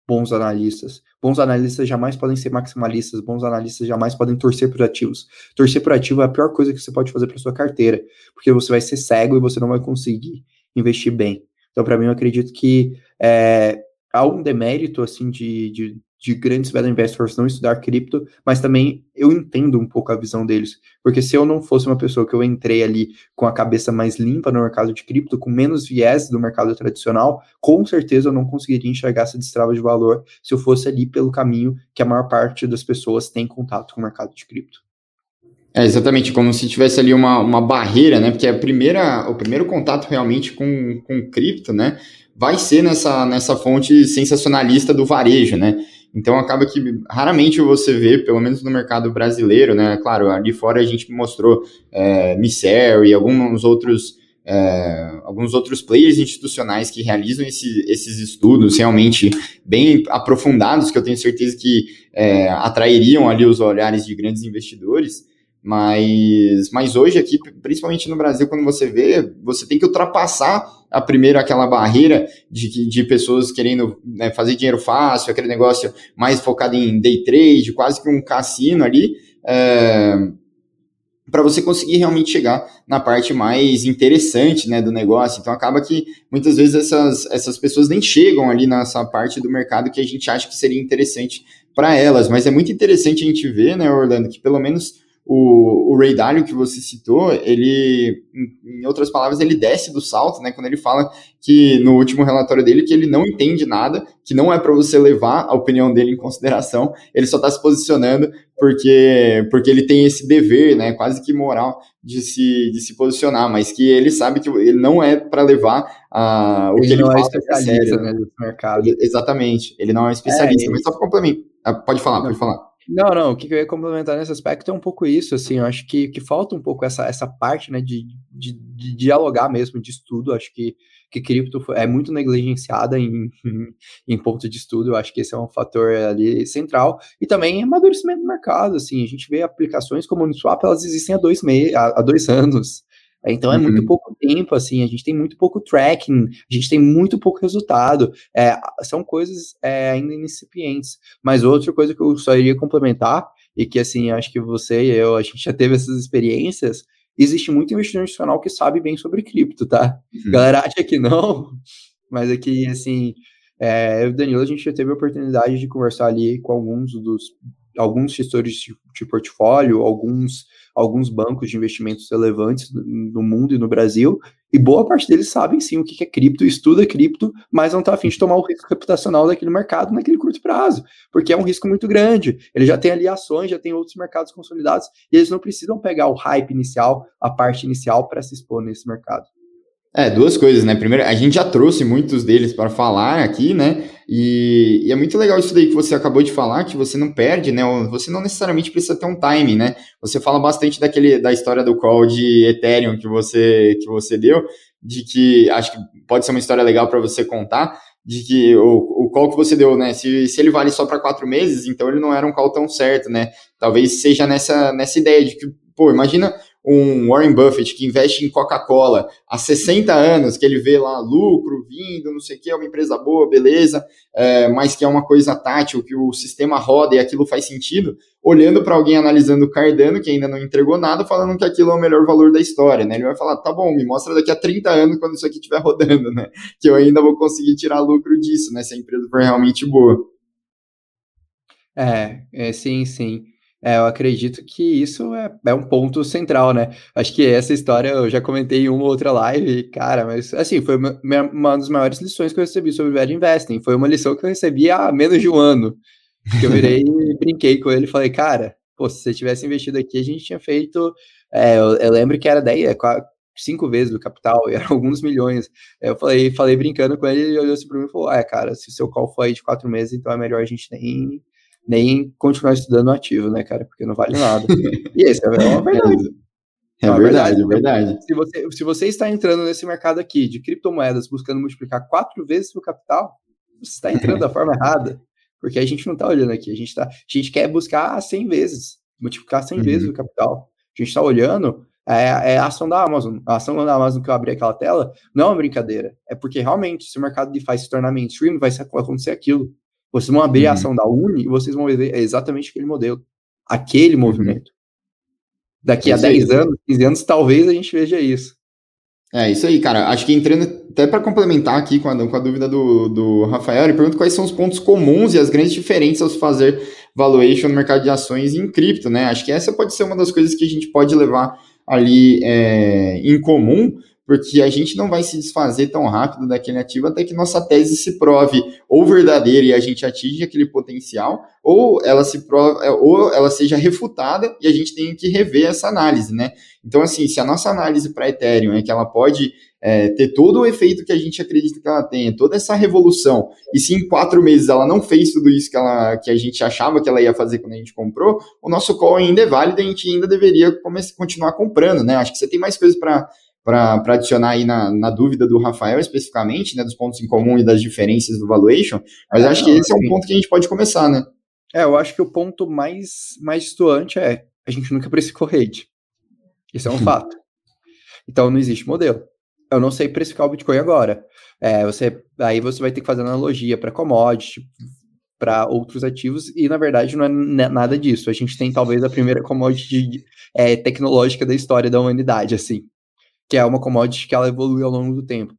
bons analistas. Bons analistas jamais podem ser maximalistas, bons analistas jamais podem torcer por ativos. Torcer por ativo é a pior coisa que você pode fazer para sua carteira, porque você vai ser cego e você não vai conseguir investir bem. Então, para mim, eu acredito que é, há um demérito assim de, de de grandes value investors não estudar cripto, mas também eu entendo um pouco a visão deles, porque se eu não fosse uma pessoa que eu entrei ali com a cabeça mais limpa no mercado de cripto, com menos viés do mercado tradicional, com certeza eu não conseguiria enxergar essa destrava de valor se eu fosse ali pelo caminho que a maior parte das pessoas tem contato com o mercado de cripto. É exatamente como se tivesse ali uma, uma barreira, né? Porque a primeira, o primeiro contato realmente com, com cripto, né? Vai ser nessa, nessa fonte sensacionalista do varejo, né? Então acaba que raramente você vê, pelo menos no mercado brasileiro, né? Claro, ali fora a gente mostrou é, Misser e alguns outros. É, alguns outros players institucionais que realizam esse, esses estudos realmente bem aprofundados, que eu tenho certeza que é, atrairiam ali os olhares de grandes investidores, mas, mas hoje aqui, principalmente no Brasil, quando você vê, você tem que ultrapassar a primeira aquela barreira de, de pessoas querendo né, fazer dinheiro fácil, aquele negócio mais focado em day trade, quase que um cassino ali. É, para você conseguir realmente chegar na parte mais interessante né, do negócio. Então acaba que muitas vezes essas, essas pessoas nem chegam ali nessa parte do mercado que a gente acha que seria interessante para elas. Mas é muito interessante a gente ver, né, Orlando, que pelo menos o, o Ray Dalio que você citou, ele, em, em outras palavras, ele desce do salto, né? Quando ele fala que no último relatório dele que ele não entende nada, que não é para você levar a opinião dele em consideração, ele só está se posicionando porque, porque ele tem esse dever, né? Quase que moral de se, de se posicionar, mas que ele sabe que ele não é para levar a, o ele que ele fala é especialista sério, né, mercado. Exatamente, ele não é um especialista, é, mas só para complementar. Ah, pode falar, não. pode falar. Não, não, o que eu ia complementar nesse aspecto é um pouco isso, assim, eu acho que, que falta um pouco essa, essa parte, né, de, de, de dialogar mesmo, de estudo, acho que, que cripto é muito negligenciada em, em, ponto de estudo, eu acho que esse é um fator ali central, e também amadurecimento do mercado, assim, a gente vê aplicações como o Uniswap, elas existem há dois, mei há, há dois [LAUGHS] anos, então é uhum. muito pouco tempo, assim, a gente tem muito pouco tracking, a gente tem muito pouco resultado. É, são coisas é, ainda incipientes. Mas outra coisa que eu só iria complementar, e que assim, acho que você e eu, a gente já teve essas experiências, existe muito investidor institucional que sabe bem sobre cripto, tá? Uhum. Galera acha que não, [LAUGHS] mas aqui, é assim, é, eu e o Danilo, a gente já teve a oportunidade de conversar ali com alguns dos alguns gestores de, de portfólio, alguns alguns bancos de investimentos relevantes no mundo e no Brasil, e boa parte deles sabem sim o que é cripto, estuda cripto, mas não está afim de tomar o risco reputacional daquele mercado naquele curto prazo, porque é um risco muito grande. Ele já tem ali ações, já tem outros mercados consolidados, e eles não precisam pegar o hype inicial, a parte inicial, para se expor nesse mercado. É, duas coisas, né? Primeiro, a gente já trouxe muitos deles para falar aqui, né? E, e, é muito legal isso daí que você acabou de falar, que você não perde, né? Você não necessariamente precisa ter um timing, né? Você fala bastante daquele, da história do call de Ethereum que você, que você deu, de que acho que pode ser uma história legal para você contar, de que o, o call que você deu, né? Se, se ele vale só para quatro meses, então ele não era um call tão certo, né? Talvez seja nessa, nessa ideia de que, pô, imagina um Warren Buffett que investe em Coca-Cola há 60 anos, que ele vê lá lucro vindo, não sei o que, é uma empresa boa, beleza, é, mas que é uma coisa tátil, que o sistema roda e aquilo faz sentido, olhando para alguém analisando o Cardano, que ainda não entregou nada, falando que aquilo é o melhor valor da história, né? Ele vai falar, tá bom, me mostra daqui a 30 anos quando isso aqui estiver rodando, né? Que eu ainda vou conseguir tirar lucro disso, né? Se a empresa for realmente boa. É, é sim, sim. É, eu acredito que isso é, é, um ponto central, né? Acho que essa história eu já comentei em uma ou outra live, cara, mas assim, foi uma, uma das maiores lições que eu recebi sobre Value Investing. Foi uma lição que eu recebi há menos de um ano. Que eu virei [LAUGHS] e brinquei com ele e falei, cara, pô, se você tivesse investido aqui, a gente tinha feito. É, eu, eu, lembro que era 10, é, cinco vezes do capital, [LAUGHS] e eram alguns milhões. Eu falei, falei brincando com ele, ele olhou assim para mim e falou: É, cara, se o seu call foi de quatro meses, então é melhor a gente nem nem continuar estudando ativo, né, cara? Porque não vale nada. [LAUGHS] e esse é uma verdade. É, é verdade, é verdade. Se você, se você está entrando nesse mercado aqui de criptomoedas buscando multiplicar quatro vezes o capital, você está entrando da forma errada. Porque a gente não está olhando aqui. A gente, tá, a gente quer buscar 100 vezes, multiplicar 100 uhum. vezes o capital. A gente está olhando é, é, a ação da Amazon. A ação da Amazon que eu abri aquela tela não é uma brincadeira. É porque realmente, se o mercado de DeFi se tornar mainstream, vai acontecer aquilo. Vocês vão abrir uhum. a ação da Uni e vocês vão ver exatamente aquele modelo, aquele uhum. movimento. Daqui a 10 anos, 15 anos, talvez a gente veja isso. É isso aí, cara. Acho que entrando até para complementar aqui com a, com a dúvida do, do Rafael, ele pergunta quais são os pontos comuns e as grandes diferenças ao fazer valuation no mercado de ações em cripto, né? Acho que essa pode ser uma das coisas que a gente pode levar ali é, em comum, porque a gente não vai se desfazer tão rápido daquele ativo até que nossa tese se prove ou verdadeira e a gente atinge aquele potencial, ou ela se prove, é, ou ela seja refutada e a gente tem que rever essa análise, né? Então, assim, se a nossa análise para Ethereum é que ela pode é, ter todo o efeito que a gente acredita que ela tenha, toda essa revolução, e se em quatro meses ela não fez tudo isso que, ela, que a gente achava que ela ia fazer quando a gente comprou, o nosso call ainda é válido e a gente ainda deveria começar, continuar comprando, né? Acho que você tem mais coisas para para adicionar aí na, na, dúvida do Rafael especificamente, né, dos pontos em comum e das diferenças do valuation, mas é, acho que esse é um ponto que a gente pode começar, né? É, eu acho que o ponto mais, mais distoante é a gente nunca precificou rede. Isso é um uhum. fato. Então não existe modelo. Eu não sei precificar o Bitcoin agora. É, você, aí você vai ter que fazer analogia para commodity, para outros ativos, e na verdade não é nada disso. A gente tem talvez a primeira commodity é, tecnológica da história da humanidade, assim, que é uma commodity que ela evolui ao longo do tempo,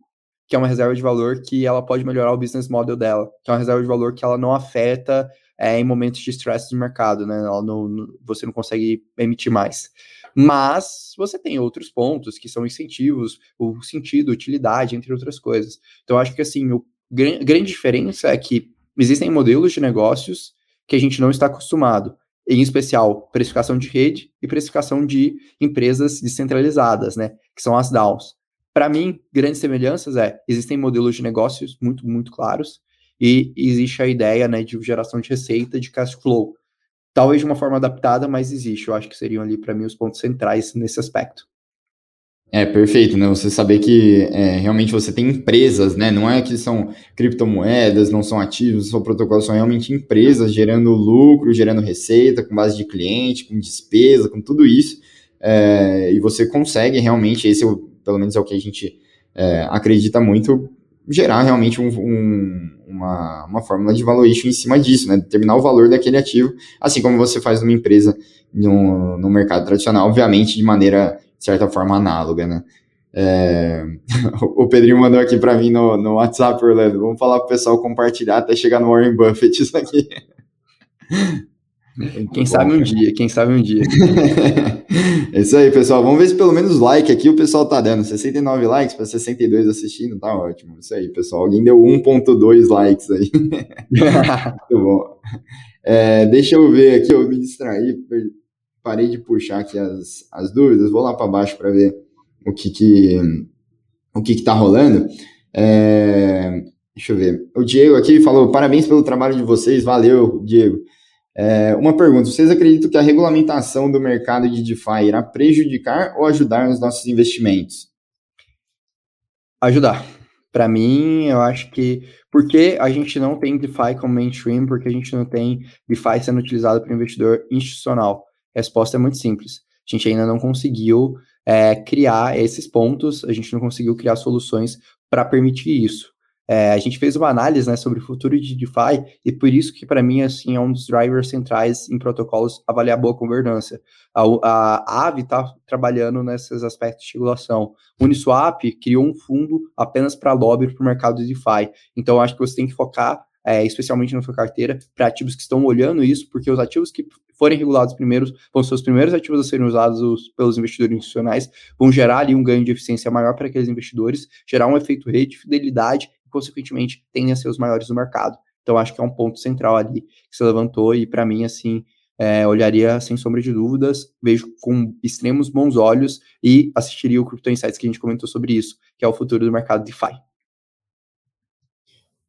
que é uma reserva de valor que ela pode melhorar o business model dela, que é uma reserva de valor que ela não afeta é, em momentos de estresse do mercado, né? Não, não, você não consegue emitir mais. Mas você tem outros pontos que são incentivos, o sentido, utilidade, entre outras coisas. Então, acho que assim, o grande diferença é que existem modelos de negócios que a gente não está acostumado, em especial precificação de rede e precificação de empresas descentralizadas, né, que são as DAOs. Para mim, grandes semelhanças é, existem modelos de negócios muito, muito claros e existe a ideia, né, de geração de receita, de cash flow. Talvez de uma forma adaptada, mas existe. Eu acho que seriam ali, para mim, os pontos centrais nesse aspecto. É, perfeito, né? Você saber que é, realmente você tem empresas, né? Não é que são criptomoedas, não são ativos, são protocolos, são realmente empresas gerando lucro, gerando receita, com base de cliente, com despesa, com tudo isso. É, e você consegue realmente, esse é pelo menos é o que a gente é, acredita muito, gerar realmente um, um, uma, uma fórmula de valuation em cima disso, né? Determinar o valor daquele ativo, assim como você faz numa empresa no, no mercado tradicional, obviamente de maneira de certa forma, análoga, né? É... [LAUGHS] o Pedrinho mandou aqui para mim no, no WhatsApp, Orlando. Vamos falar pro pessoal compartilhar até chegar no Warren Buffett isso aqui. [LAUGHS] Quem sabe um dia, quem sabe um dia. [LAUGHS] é isso aí, pessoal. Vamos ver se pelo menos like aqui o pessoal tá dando. 69 likes para 62 assistindo, tá ótimo. Isso aí, pessoal. Alguém deu 1.2 likes aí. Muito bom. É, deixa eu ver aqui, eu me distraí, parei de puxar aqui as, as dúvidas, vou lá para baixo para ver o que que, o que que tá rolando. É, deixa eu ver. O Diego aqui falou, parabéns pelo trabalho de vocês, valeu, Diego. É, uma pergunta, vocês acreditam que a regulamentação do mercado de DeFi irá prejudicar ou ajudar nos nossos investimentos? Ajudar. Para mim, eu acho que porque a gente não tem DeFi como mainstream, porque a gente não tem DeFi sendo utilizado para investidor institucional. A resposta é muito simples. A gente ainda não conseguiu é, criar esses pontos, a gente não conseguiu criar soluções para permitir isso. É, a gente fez uma análise né, sobre o futuro de DeFi e por isso que para mim assim é um dos drivers centrais em protocolos avaliar boa governança. A, a, a AVE está trabalhando nesses aspectos de regulação. Uniswap criou um fundo apenas para lobby para o mercado de DeFi. Então acho que você tem que focar é, especialmente na sua carteira, para ativos que estão olhando isso, porque os ativos que forem regulados primeiros vão ser os primeiros ativos a serem usados pelos investidores institucionais, vão gerar ali um ganho de eficiência maior para aqueles investidores, gerar um efeito rede, fidelidade e, consequentemente, tendem a ser os maiores do mercado. Então, acho que é um ponto central ali que se levantou e, para mim, assim, é, olharia sem sombra de dúvidas, vejo com extremos bons olhos e assistiria o Crypto Insights que a gente comentou sobre isso, que é o futuro do mercado DeFi.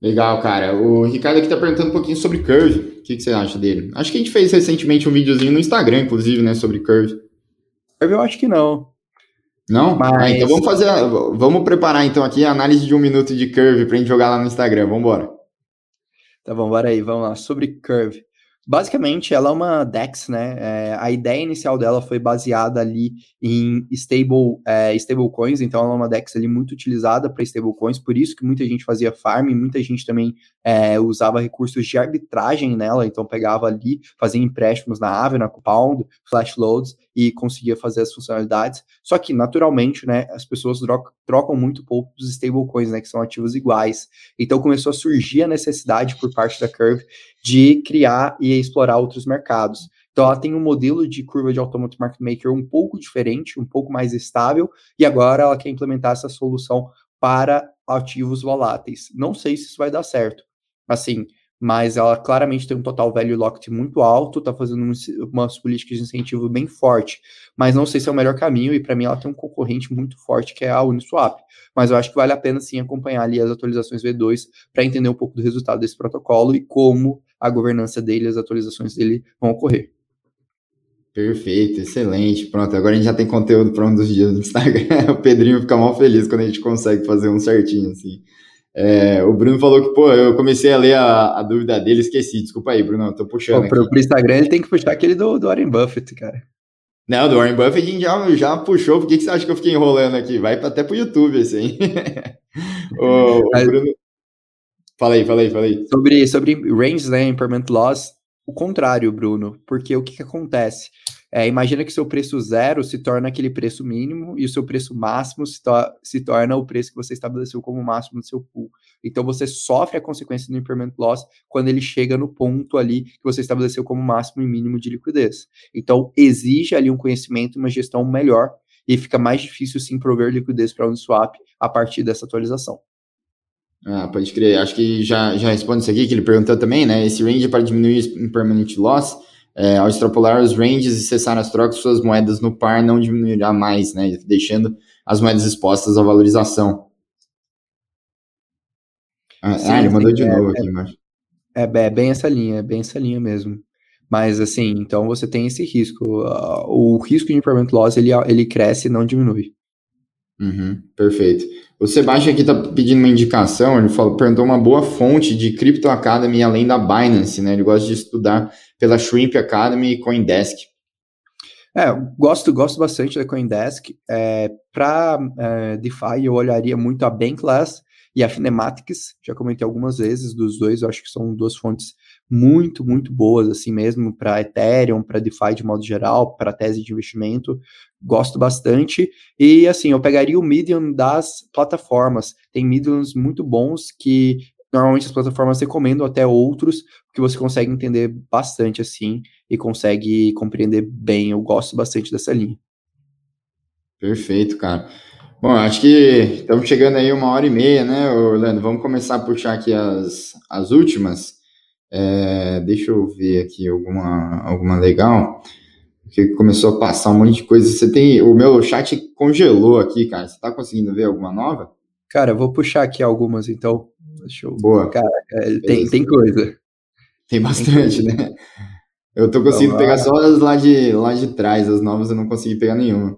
Legal, cara. O Ricardo aqui tá perguntando um pouquinho sobre Curve. O que, que, você acha dele? Acho que a gente fez recentemente um videozinho no Instagram, inclusive, né, sobre Curve. Curve eu acho que não. Não? Mas... Ah, então vamos fazer. Vamos preparar então aqui a análise de um minuto de Curve pra gente jogar lá no Instagram. Vamos embora. Tá bom, bora aí, vamos lá. Sobre Curve. Basicamente, ela é uma DEX, né? É, a ideia inicial dela foi baseada ali em stable, é, stablecoins, então ela é uma DEX ali muito utilizada para stablecoins, por isso que muita gente fazia farm, muita gente também é, usava recursos de arbitragem nela, então pegava ali, fazia empréstimos na Aave, na Compound, flash loads e conseguia fazer as funcionalidades. Só que, naturalmente, né, as pessoas trocam, muito pouco os stablecoins, né, que são ativos iguais. Então começou a surgir a necessidade por parte da Curve de criar e explorar outros mercados. Então ela tem um modelo de curva de Automate Market Maker um pouco diferente, um pouco mais estável, e agora ela quer implementar essa solução para ativos voláteis. Não sei se isso vai dar certo. Assim, mas ela claramente tem um total value locked muito alto, está fazendo umas políticas de incentivo bem forte, mas não sei se é o melhor caminho, e para mim ela tem um concorrente muito forte, que é a Uniswap, mas eu acho que vale a pena sim acompanhar ali as atualizações V2 para entender um pouco do resultado desse protocolo e como a governança dele, as atualizações dele vão ocorrer. Perfeito, excelente. Pronto, agora a gente já tem conteúdo para um dos dias no Instagram. [LAUGHS] O Pedrinho fica mal feliz quando a gente consegue fazer um certinho assim. É, o Bruno falou que, pô, eu comecei a ler a, a dúvida dele, esqueci. Desculpa aí, Bruno, eu tô puxando. Pô, pro, pro, Instagram ele tem que puxar aquele do, do Warren Buffett, cara. Não, do Warren Buffett a gente já, já puxou. Por que, que você acha que eu fiquei enrolando aqui? Vai até pro YouTube aí. [LAUGHS] o, o Bruno, Falei, falei, falei. Sobre, sobre ranges, né, impairment loss, o contrário, Bruno, porque o que, que acontece? É, imagina que seu preço zero se torna aquele preço mínimo e o seu preço máximo se, to se, torna o preço que você estabeleceu como máximo no seu pool. Então você sofre a consequência do impairment loss quando ele chega no ponto ali que você estabeleceu como máximo e mínimo de liquidez. Então exige ali um conhecimento, uma gestão melhor e fica mais difícil sim prover liquidez para o Uniswap a partir dessa atualização. Ah, pode crer. Acho que já, já responde isso aqui, que ele perguntou também, né? Esse range é para diminuir impermanent loss é, ao extrapolar os ranges e cessar as trocas, suas moedas no par não diminuirá mais, né, deixando as moedas expostas à valorização. Ah, sim, ah ele mandou de é, novo aqui embaixo. É, é, bem essa linha, é bem essa linha mesmo. Mas assim, então você tem esse risco. O risco de impairment loss ele, ele cresce e não diminui. Uhum, perfeito. O Sebastião aqui está pedindo uma indicação, ele falou, perguntou uma boa fonte de Crypto Academy além da Binance, né? Ele gosta de estudar pela Shrimp Academy e Coindesk. É, gosto, gosto bastante da Coindesk. É, Para é, DeFi, eu olharia muito a Bankless e a Finematics. Já comentei algumas vezes dos dois, eu acho que são duas fontes muito, muito boas, assim mesmo, para Ethereum, para DeFi de modo geral, para tese de investimento. Gosto bastante. E, assim, eu pegaria o Medium das plataformas. Tem Mediums muito bons que normalmente as plataformas recomendam até outros, porque você consegue entender bastante assim e consegue compreender bem. Eu gosto bastante dessa linha. Perfeito, cara. Bom, acho que estamos chegando aí uma hora e meia, né, Orlando? Vamos começar a puxar aqui as, as últimas. É, deixa eu ver aqui alguma, alguma legal. Porque começou a passar um monte de coisa. Você tem. O meu chat congelou aqui, cara. Você está conseguindo ver alguma nova? Cara, eu vou puxar aqui algumas, então. Deixa eu. Boa. Cara, é, tem, tem coisa. Tem bastante, tem né? Eu tô conseguindo pegar só as lá de, lá de trás, as novas eu não consegui pegar nenhuma.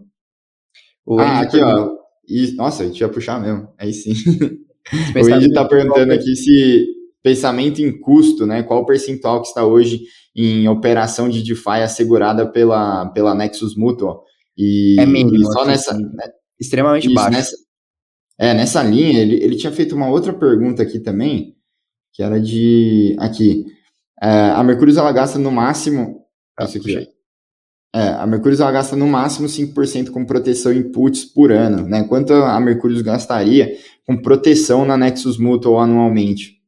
O ah, aqui, ó. E, nossa, a gente ia puxar mesmo. Aí sim. [LAUGHS] o Indy tá perguntando aqui se pensamento em custo, né? Qual o percentual que está hoje em operação de DeFi assegurada pela, pela Nexus Mutual? E, é mínimo. E só nessa. Né? Extremamente isso, baixo. Nessa, é, nessa linha, ele, ele tinha feito uma outra pergunta aqui também, que era de. Aqui. É, a Mercúrio ela gasta no máximo. Ah, isso aqui. É, a Mercúrio ela gasta no máximo 5% com proteção inputs por ano, né? Quanto a Mercúrio gastaria com proteção na Nexus Mutual anualmente?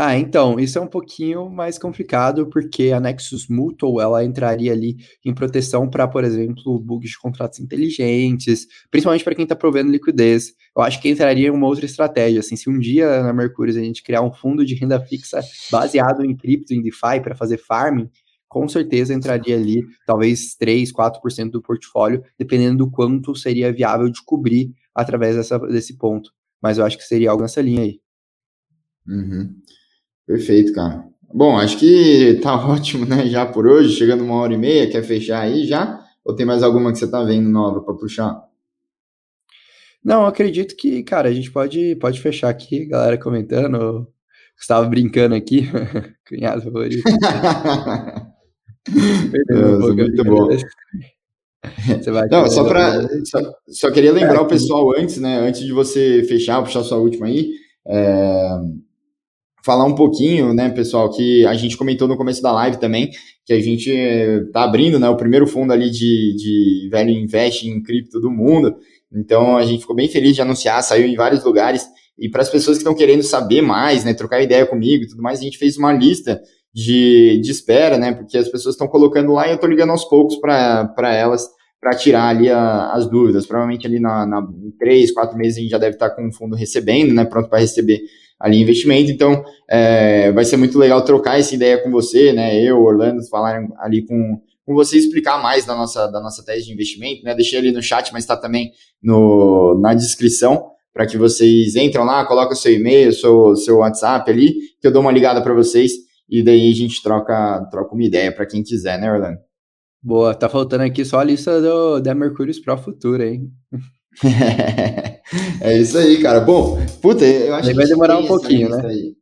Ah, então, isso é um pouquinho mais complicado, porque a Nexus Mutual, ela entraria ali em proteção para, por exemplo, bugs de contratos inteligentes, principalmente para quem está provendo liquidez. Eu acho que entraria em uma outra estratégia, assim, se um dia na Mercúrio a gente criar um fundo de renda fixa baseado em cripto, em DeFi, para fazer farming, com certeza entraria ali talvez 3, 4% do portfólio, dependendo do quanto seria viável de cobrir através dessa, desse ponto. Mas eu acho que seria algo nessa linha aí. Uhum. Perfeito, cara. Bom, acho que tá [LAUGHS] ótimo, né? Já por hoje, chegando uma hora e meia, quer fechar aí já? Ou tem mais alguma que você tá vendo nova para puxar? Não, acredito que, cara, a gente pode, pode fechar aqui, galera comentando. Estava brincando aqui, [LAUGHS] cunhado favorito. [LAUGHS] Nossa, muito bom. Você vai Não, só para só, só, queria lembrar é, o pessoal antes, né? Antes de você fechar, puxar sua última aí. É, falar um pouquinho, né, pessoal, que a gente comentou no começo da live também, que a gente está abrindo, né, o primeiro fundo ali de, de velho invest em cripto do mundo. Então a gente ficou bem feliz de anunciar, saiu em vários lugares. E para as pessoas que estão querendo saber mais, né, trocar ideia comigo e tudo mais, a gente fez uma lista de, de espera, né, porque as pessoas estão colocando lá e eu estou ligando aos poucos para elas para tirar ali a, as dúvidas. Provavelmente ali na, na, em três, quatro meses a gente já deve estar tá com o fundo recebendo, né, pronto para receber ali investimento. Então, é, vai ser muito legal trocar essa ideia com você, né? Eu, Orlando, falar ali com, com você explicar mais da nossa, da nossa tese de investimento, né? Deixei ali no chat, mas está também no, na descrição para que vocês entram lá, colocam seu e-mail, seu, seu WhatsApp ali, que eu dou uma ligada para vocês e daí a gente troca, troca uma ideia para quem quiser, né, Orlando? Boa, tá faltando aqui só a lista do, da Mercúrio Pro Futura, hein? [LAUGHS] [LAUGHS] é isso aí, cara. Bom, puta, eu acho que. Vai demorar um pouquinho, né? Aí.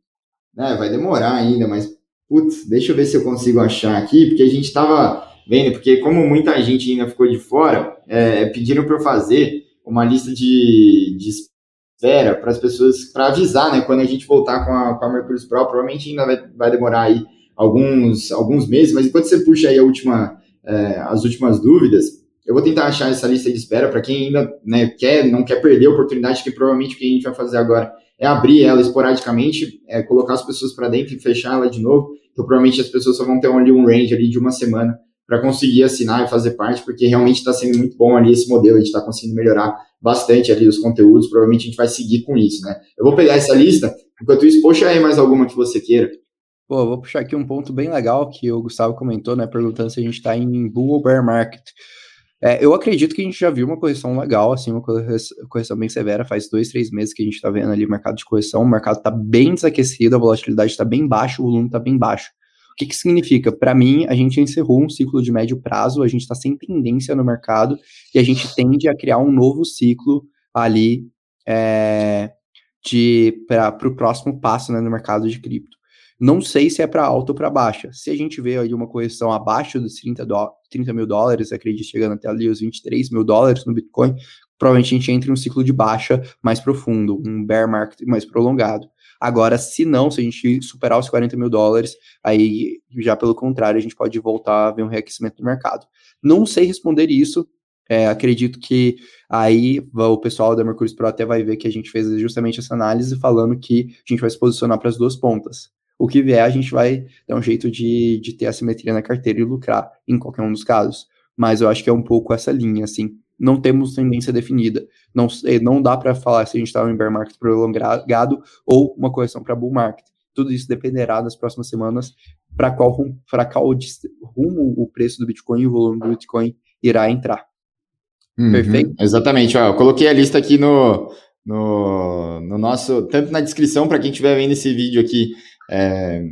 É, vai demorar ainda, mas, putz, deixa eu ver se eu consigo achar aqui, porque a gente tava vendo, porque como muita gente ainda ficou de fora, é, pediram para eu fazer uma lista de, de espera para as pessoas, para avisar, né, quando a gente voltar com a, com a Mercúrio Pro, provavelmente ainda vai, vai demorar aí alguns, alguns meses, mas enquanto você puxa aí a última, é, as últimas dúvidas, eu vou tentar achar essa lista de espera para quem ainda né, quer, não quer perder a oportunidade, que provavelmente o que a gente vai fazer agora é abrir ela esporadicamente, é, colocar as pessoas para dentro e fechar ela de novo. Então, provavelmente as pessoas só vão ter ali um range ali de uma semana para conseguir assinar e fazer parte, porque realmente está sendo muito bom ali esse modelo, a gente está conseguindo melhorar bastante ali os conteúdos, provavelmente a gente vai seguir com isso, né? Eu vou pegar essa lista, enquanto isso, puxa aí mais alguma que você queira. Pô, vou puxar aqui um ponto bem legal que o Gustavo comentou, né, perguntando se a gente está em bull ou bear market. É, eu acredito que a gente já viu uma correção legal, assim, uma correção bem severa, faz dois, três meses que a gente está vendo ali o mercado de correção, o mercado está bem desaquecido, a volatilidade está bem baixa, o volume está bem baixo. O que, que significa? Para mim, a gente encerrou um ciclo de médio prazo, a gente está sem tendência no mercado e a gente tende a criar um novo ciclo ali é, para o próximo passo né, no mercado de cripto. Não sei se é para alta ou para baixa. Se a gente vê aí uma correção abaixo dos 30, do, 30 mil dólares, acredito chegando até ali os 23 mil dólares no Bitcoin, provavelmente a gente entra em um ciclo de baixa mais profundo, um bear market mais prolongado. Agora, se não, se a gente superar os 40 mil dólares, aí já pelo contrário, a gente pode voltar a ver um reaquecimento do mercado. Não sei responder isso. É, acredito que aí o pessoal da Mercúrio Pro até vai ver que a gente fez justamente essa análise falando que a gente vai se posicionar para as duas pontas o que vier, a gente vai dar um jeito de, de ter assimetria na carteira e lucrar em qualquer um dos casos. Mas eu acho que é um pouco essa linha, assim. Não temos tendência definida. Não, não dá para falar se a gente está em bear market prolongado ou uma correção para bull market. Tudo isso dependerá das próximas semanas para qual, qual rumo o preço do Bitcoin e o volume do Bitcoin irá entrar. Uhum, Perfeito? Exatamente. Ó, eu coloquei a lista aqui no, no, no nosso, tanto na descrição para quem estiver vendo esse vídeo aqui é,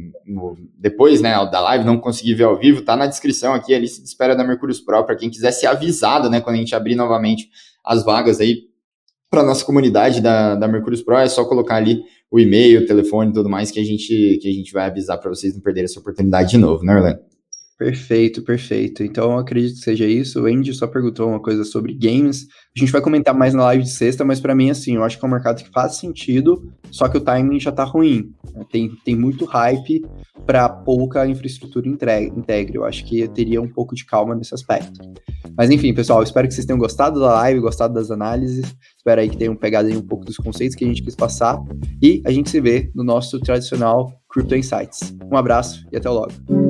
depois né, da live, não consegui ver ao vivo, tá na descrição aqui a lista de espera da Mercúrio Pro, para quem quiser ser avisado, né, quando a gente abrir novamente as vagas aí para nossa comunidade da, da Mercúrio Pro, é só colocar ali o e-mail, o telefone e tudo mais que a gente, que a gente vai avisar para vocês não perderem essa oportunidade de novo, né, Orlando? Perfeito, perfeito. Então, acredito que seja isso. O Andy só perguntou uma coisa sobre games. A gente vai comentar mais na live de sexta, mas para mim, assim, eu acho que é um mercado que faz sentido, só que o timing já tá ruim. Tem, tem muito hype para pouca infraestrutura integre. Eu acho que teria um pouco de calma nesse aspecto. Mas enfim, pessoal, espero que vocês tenham gostado da live, gostado das análises. Espero aí que tenham pegado aí um pouco dos conceitos que a gente quis passar. E a gente se vê no nosso tradicional Crypto Insights. Um abraço e até logo.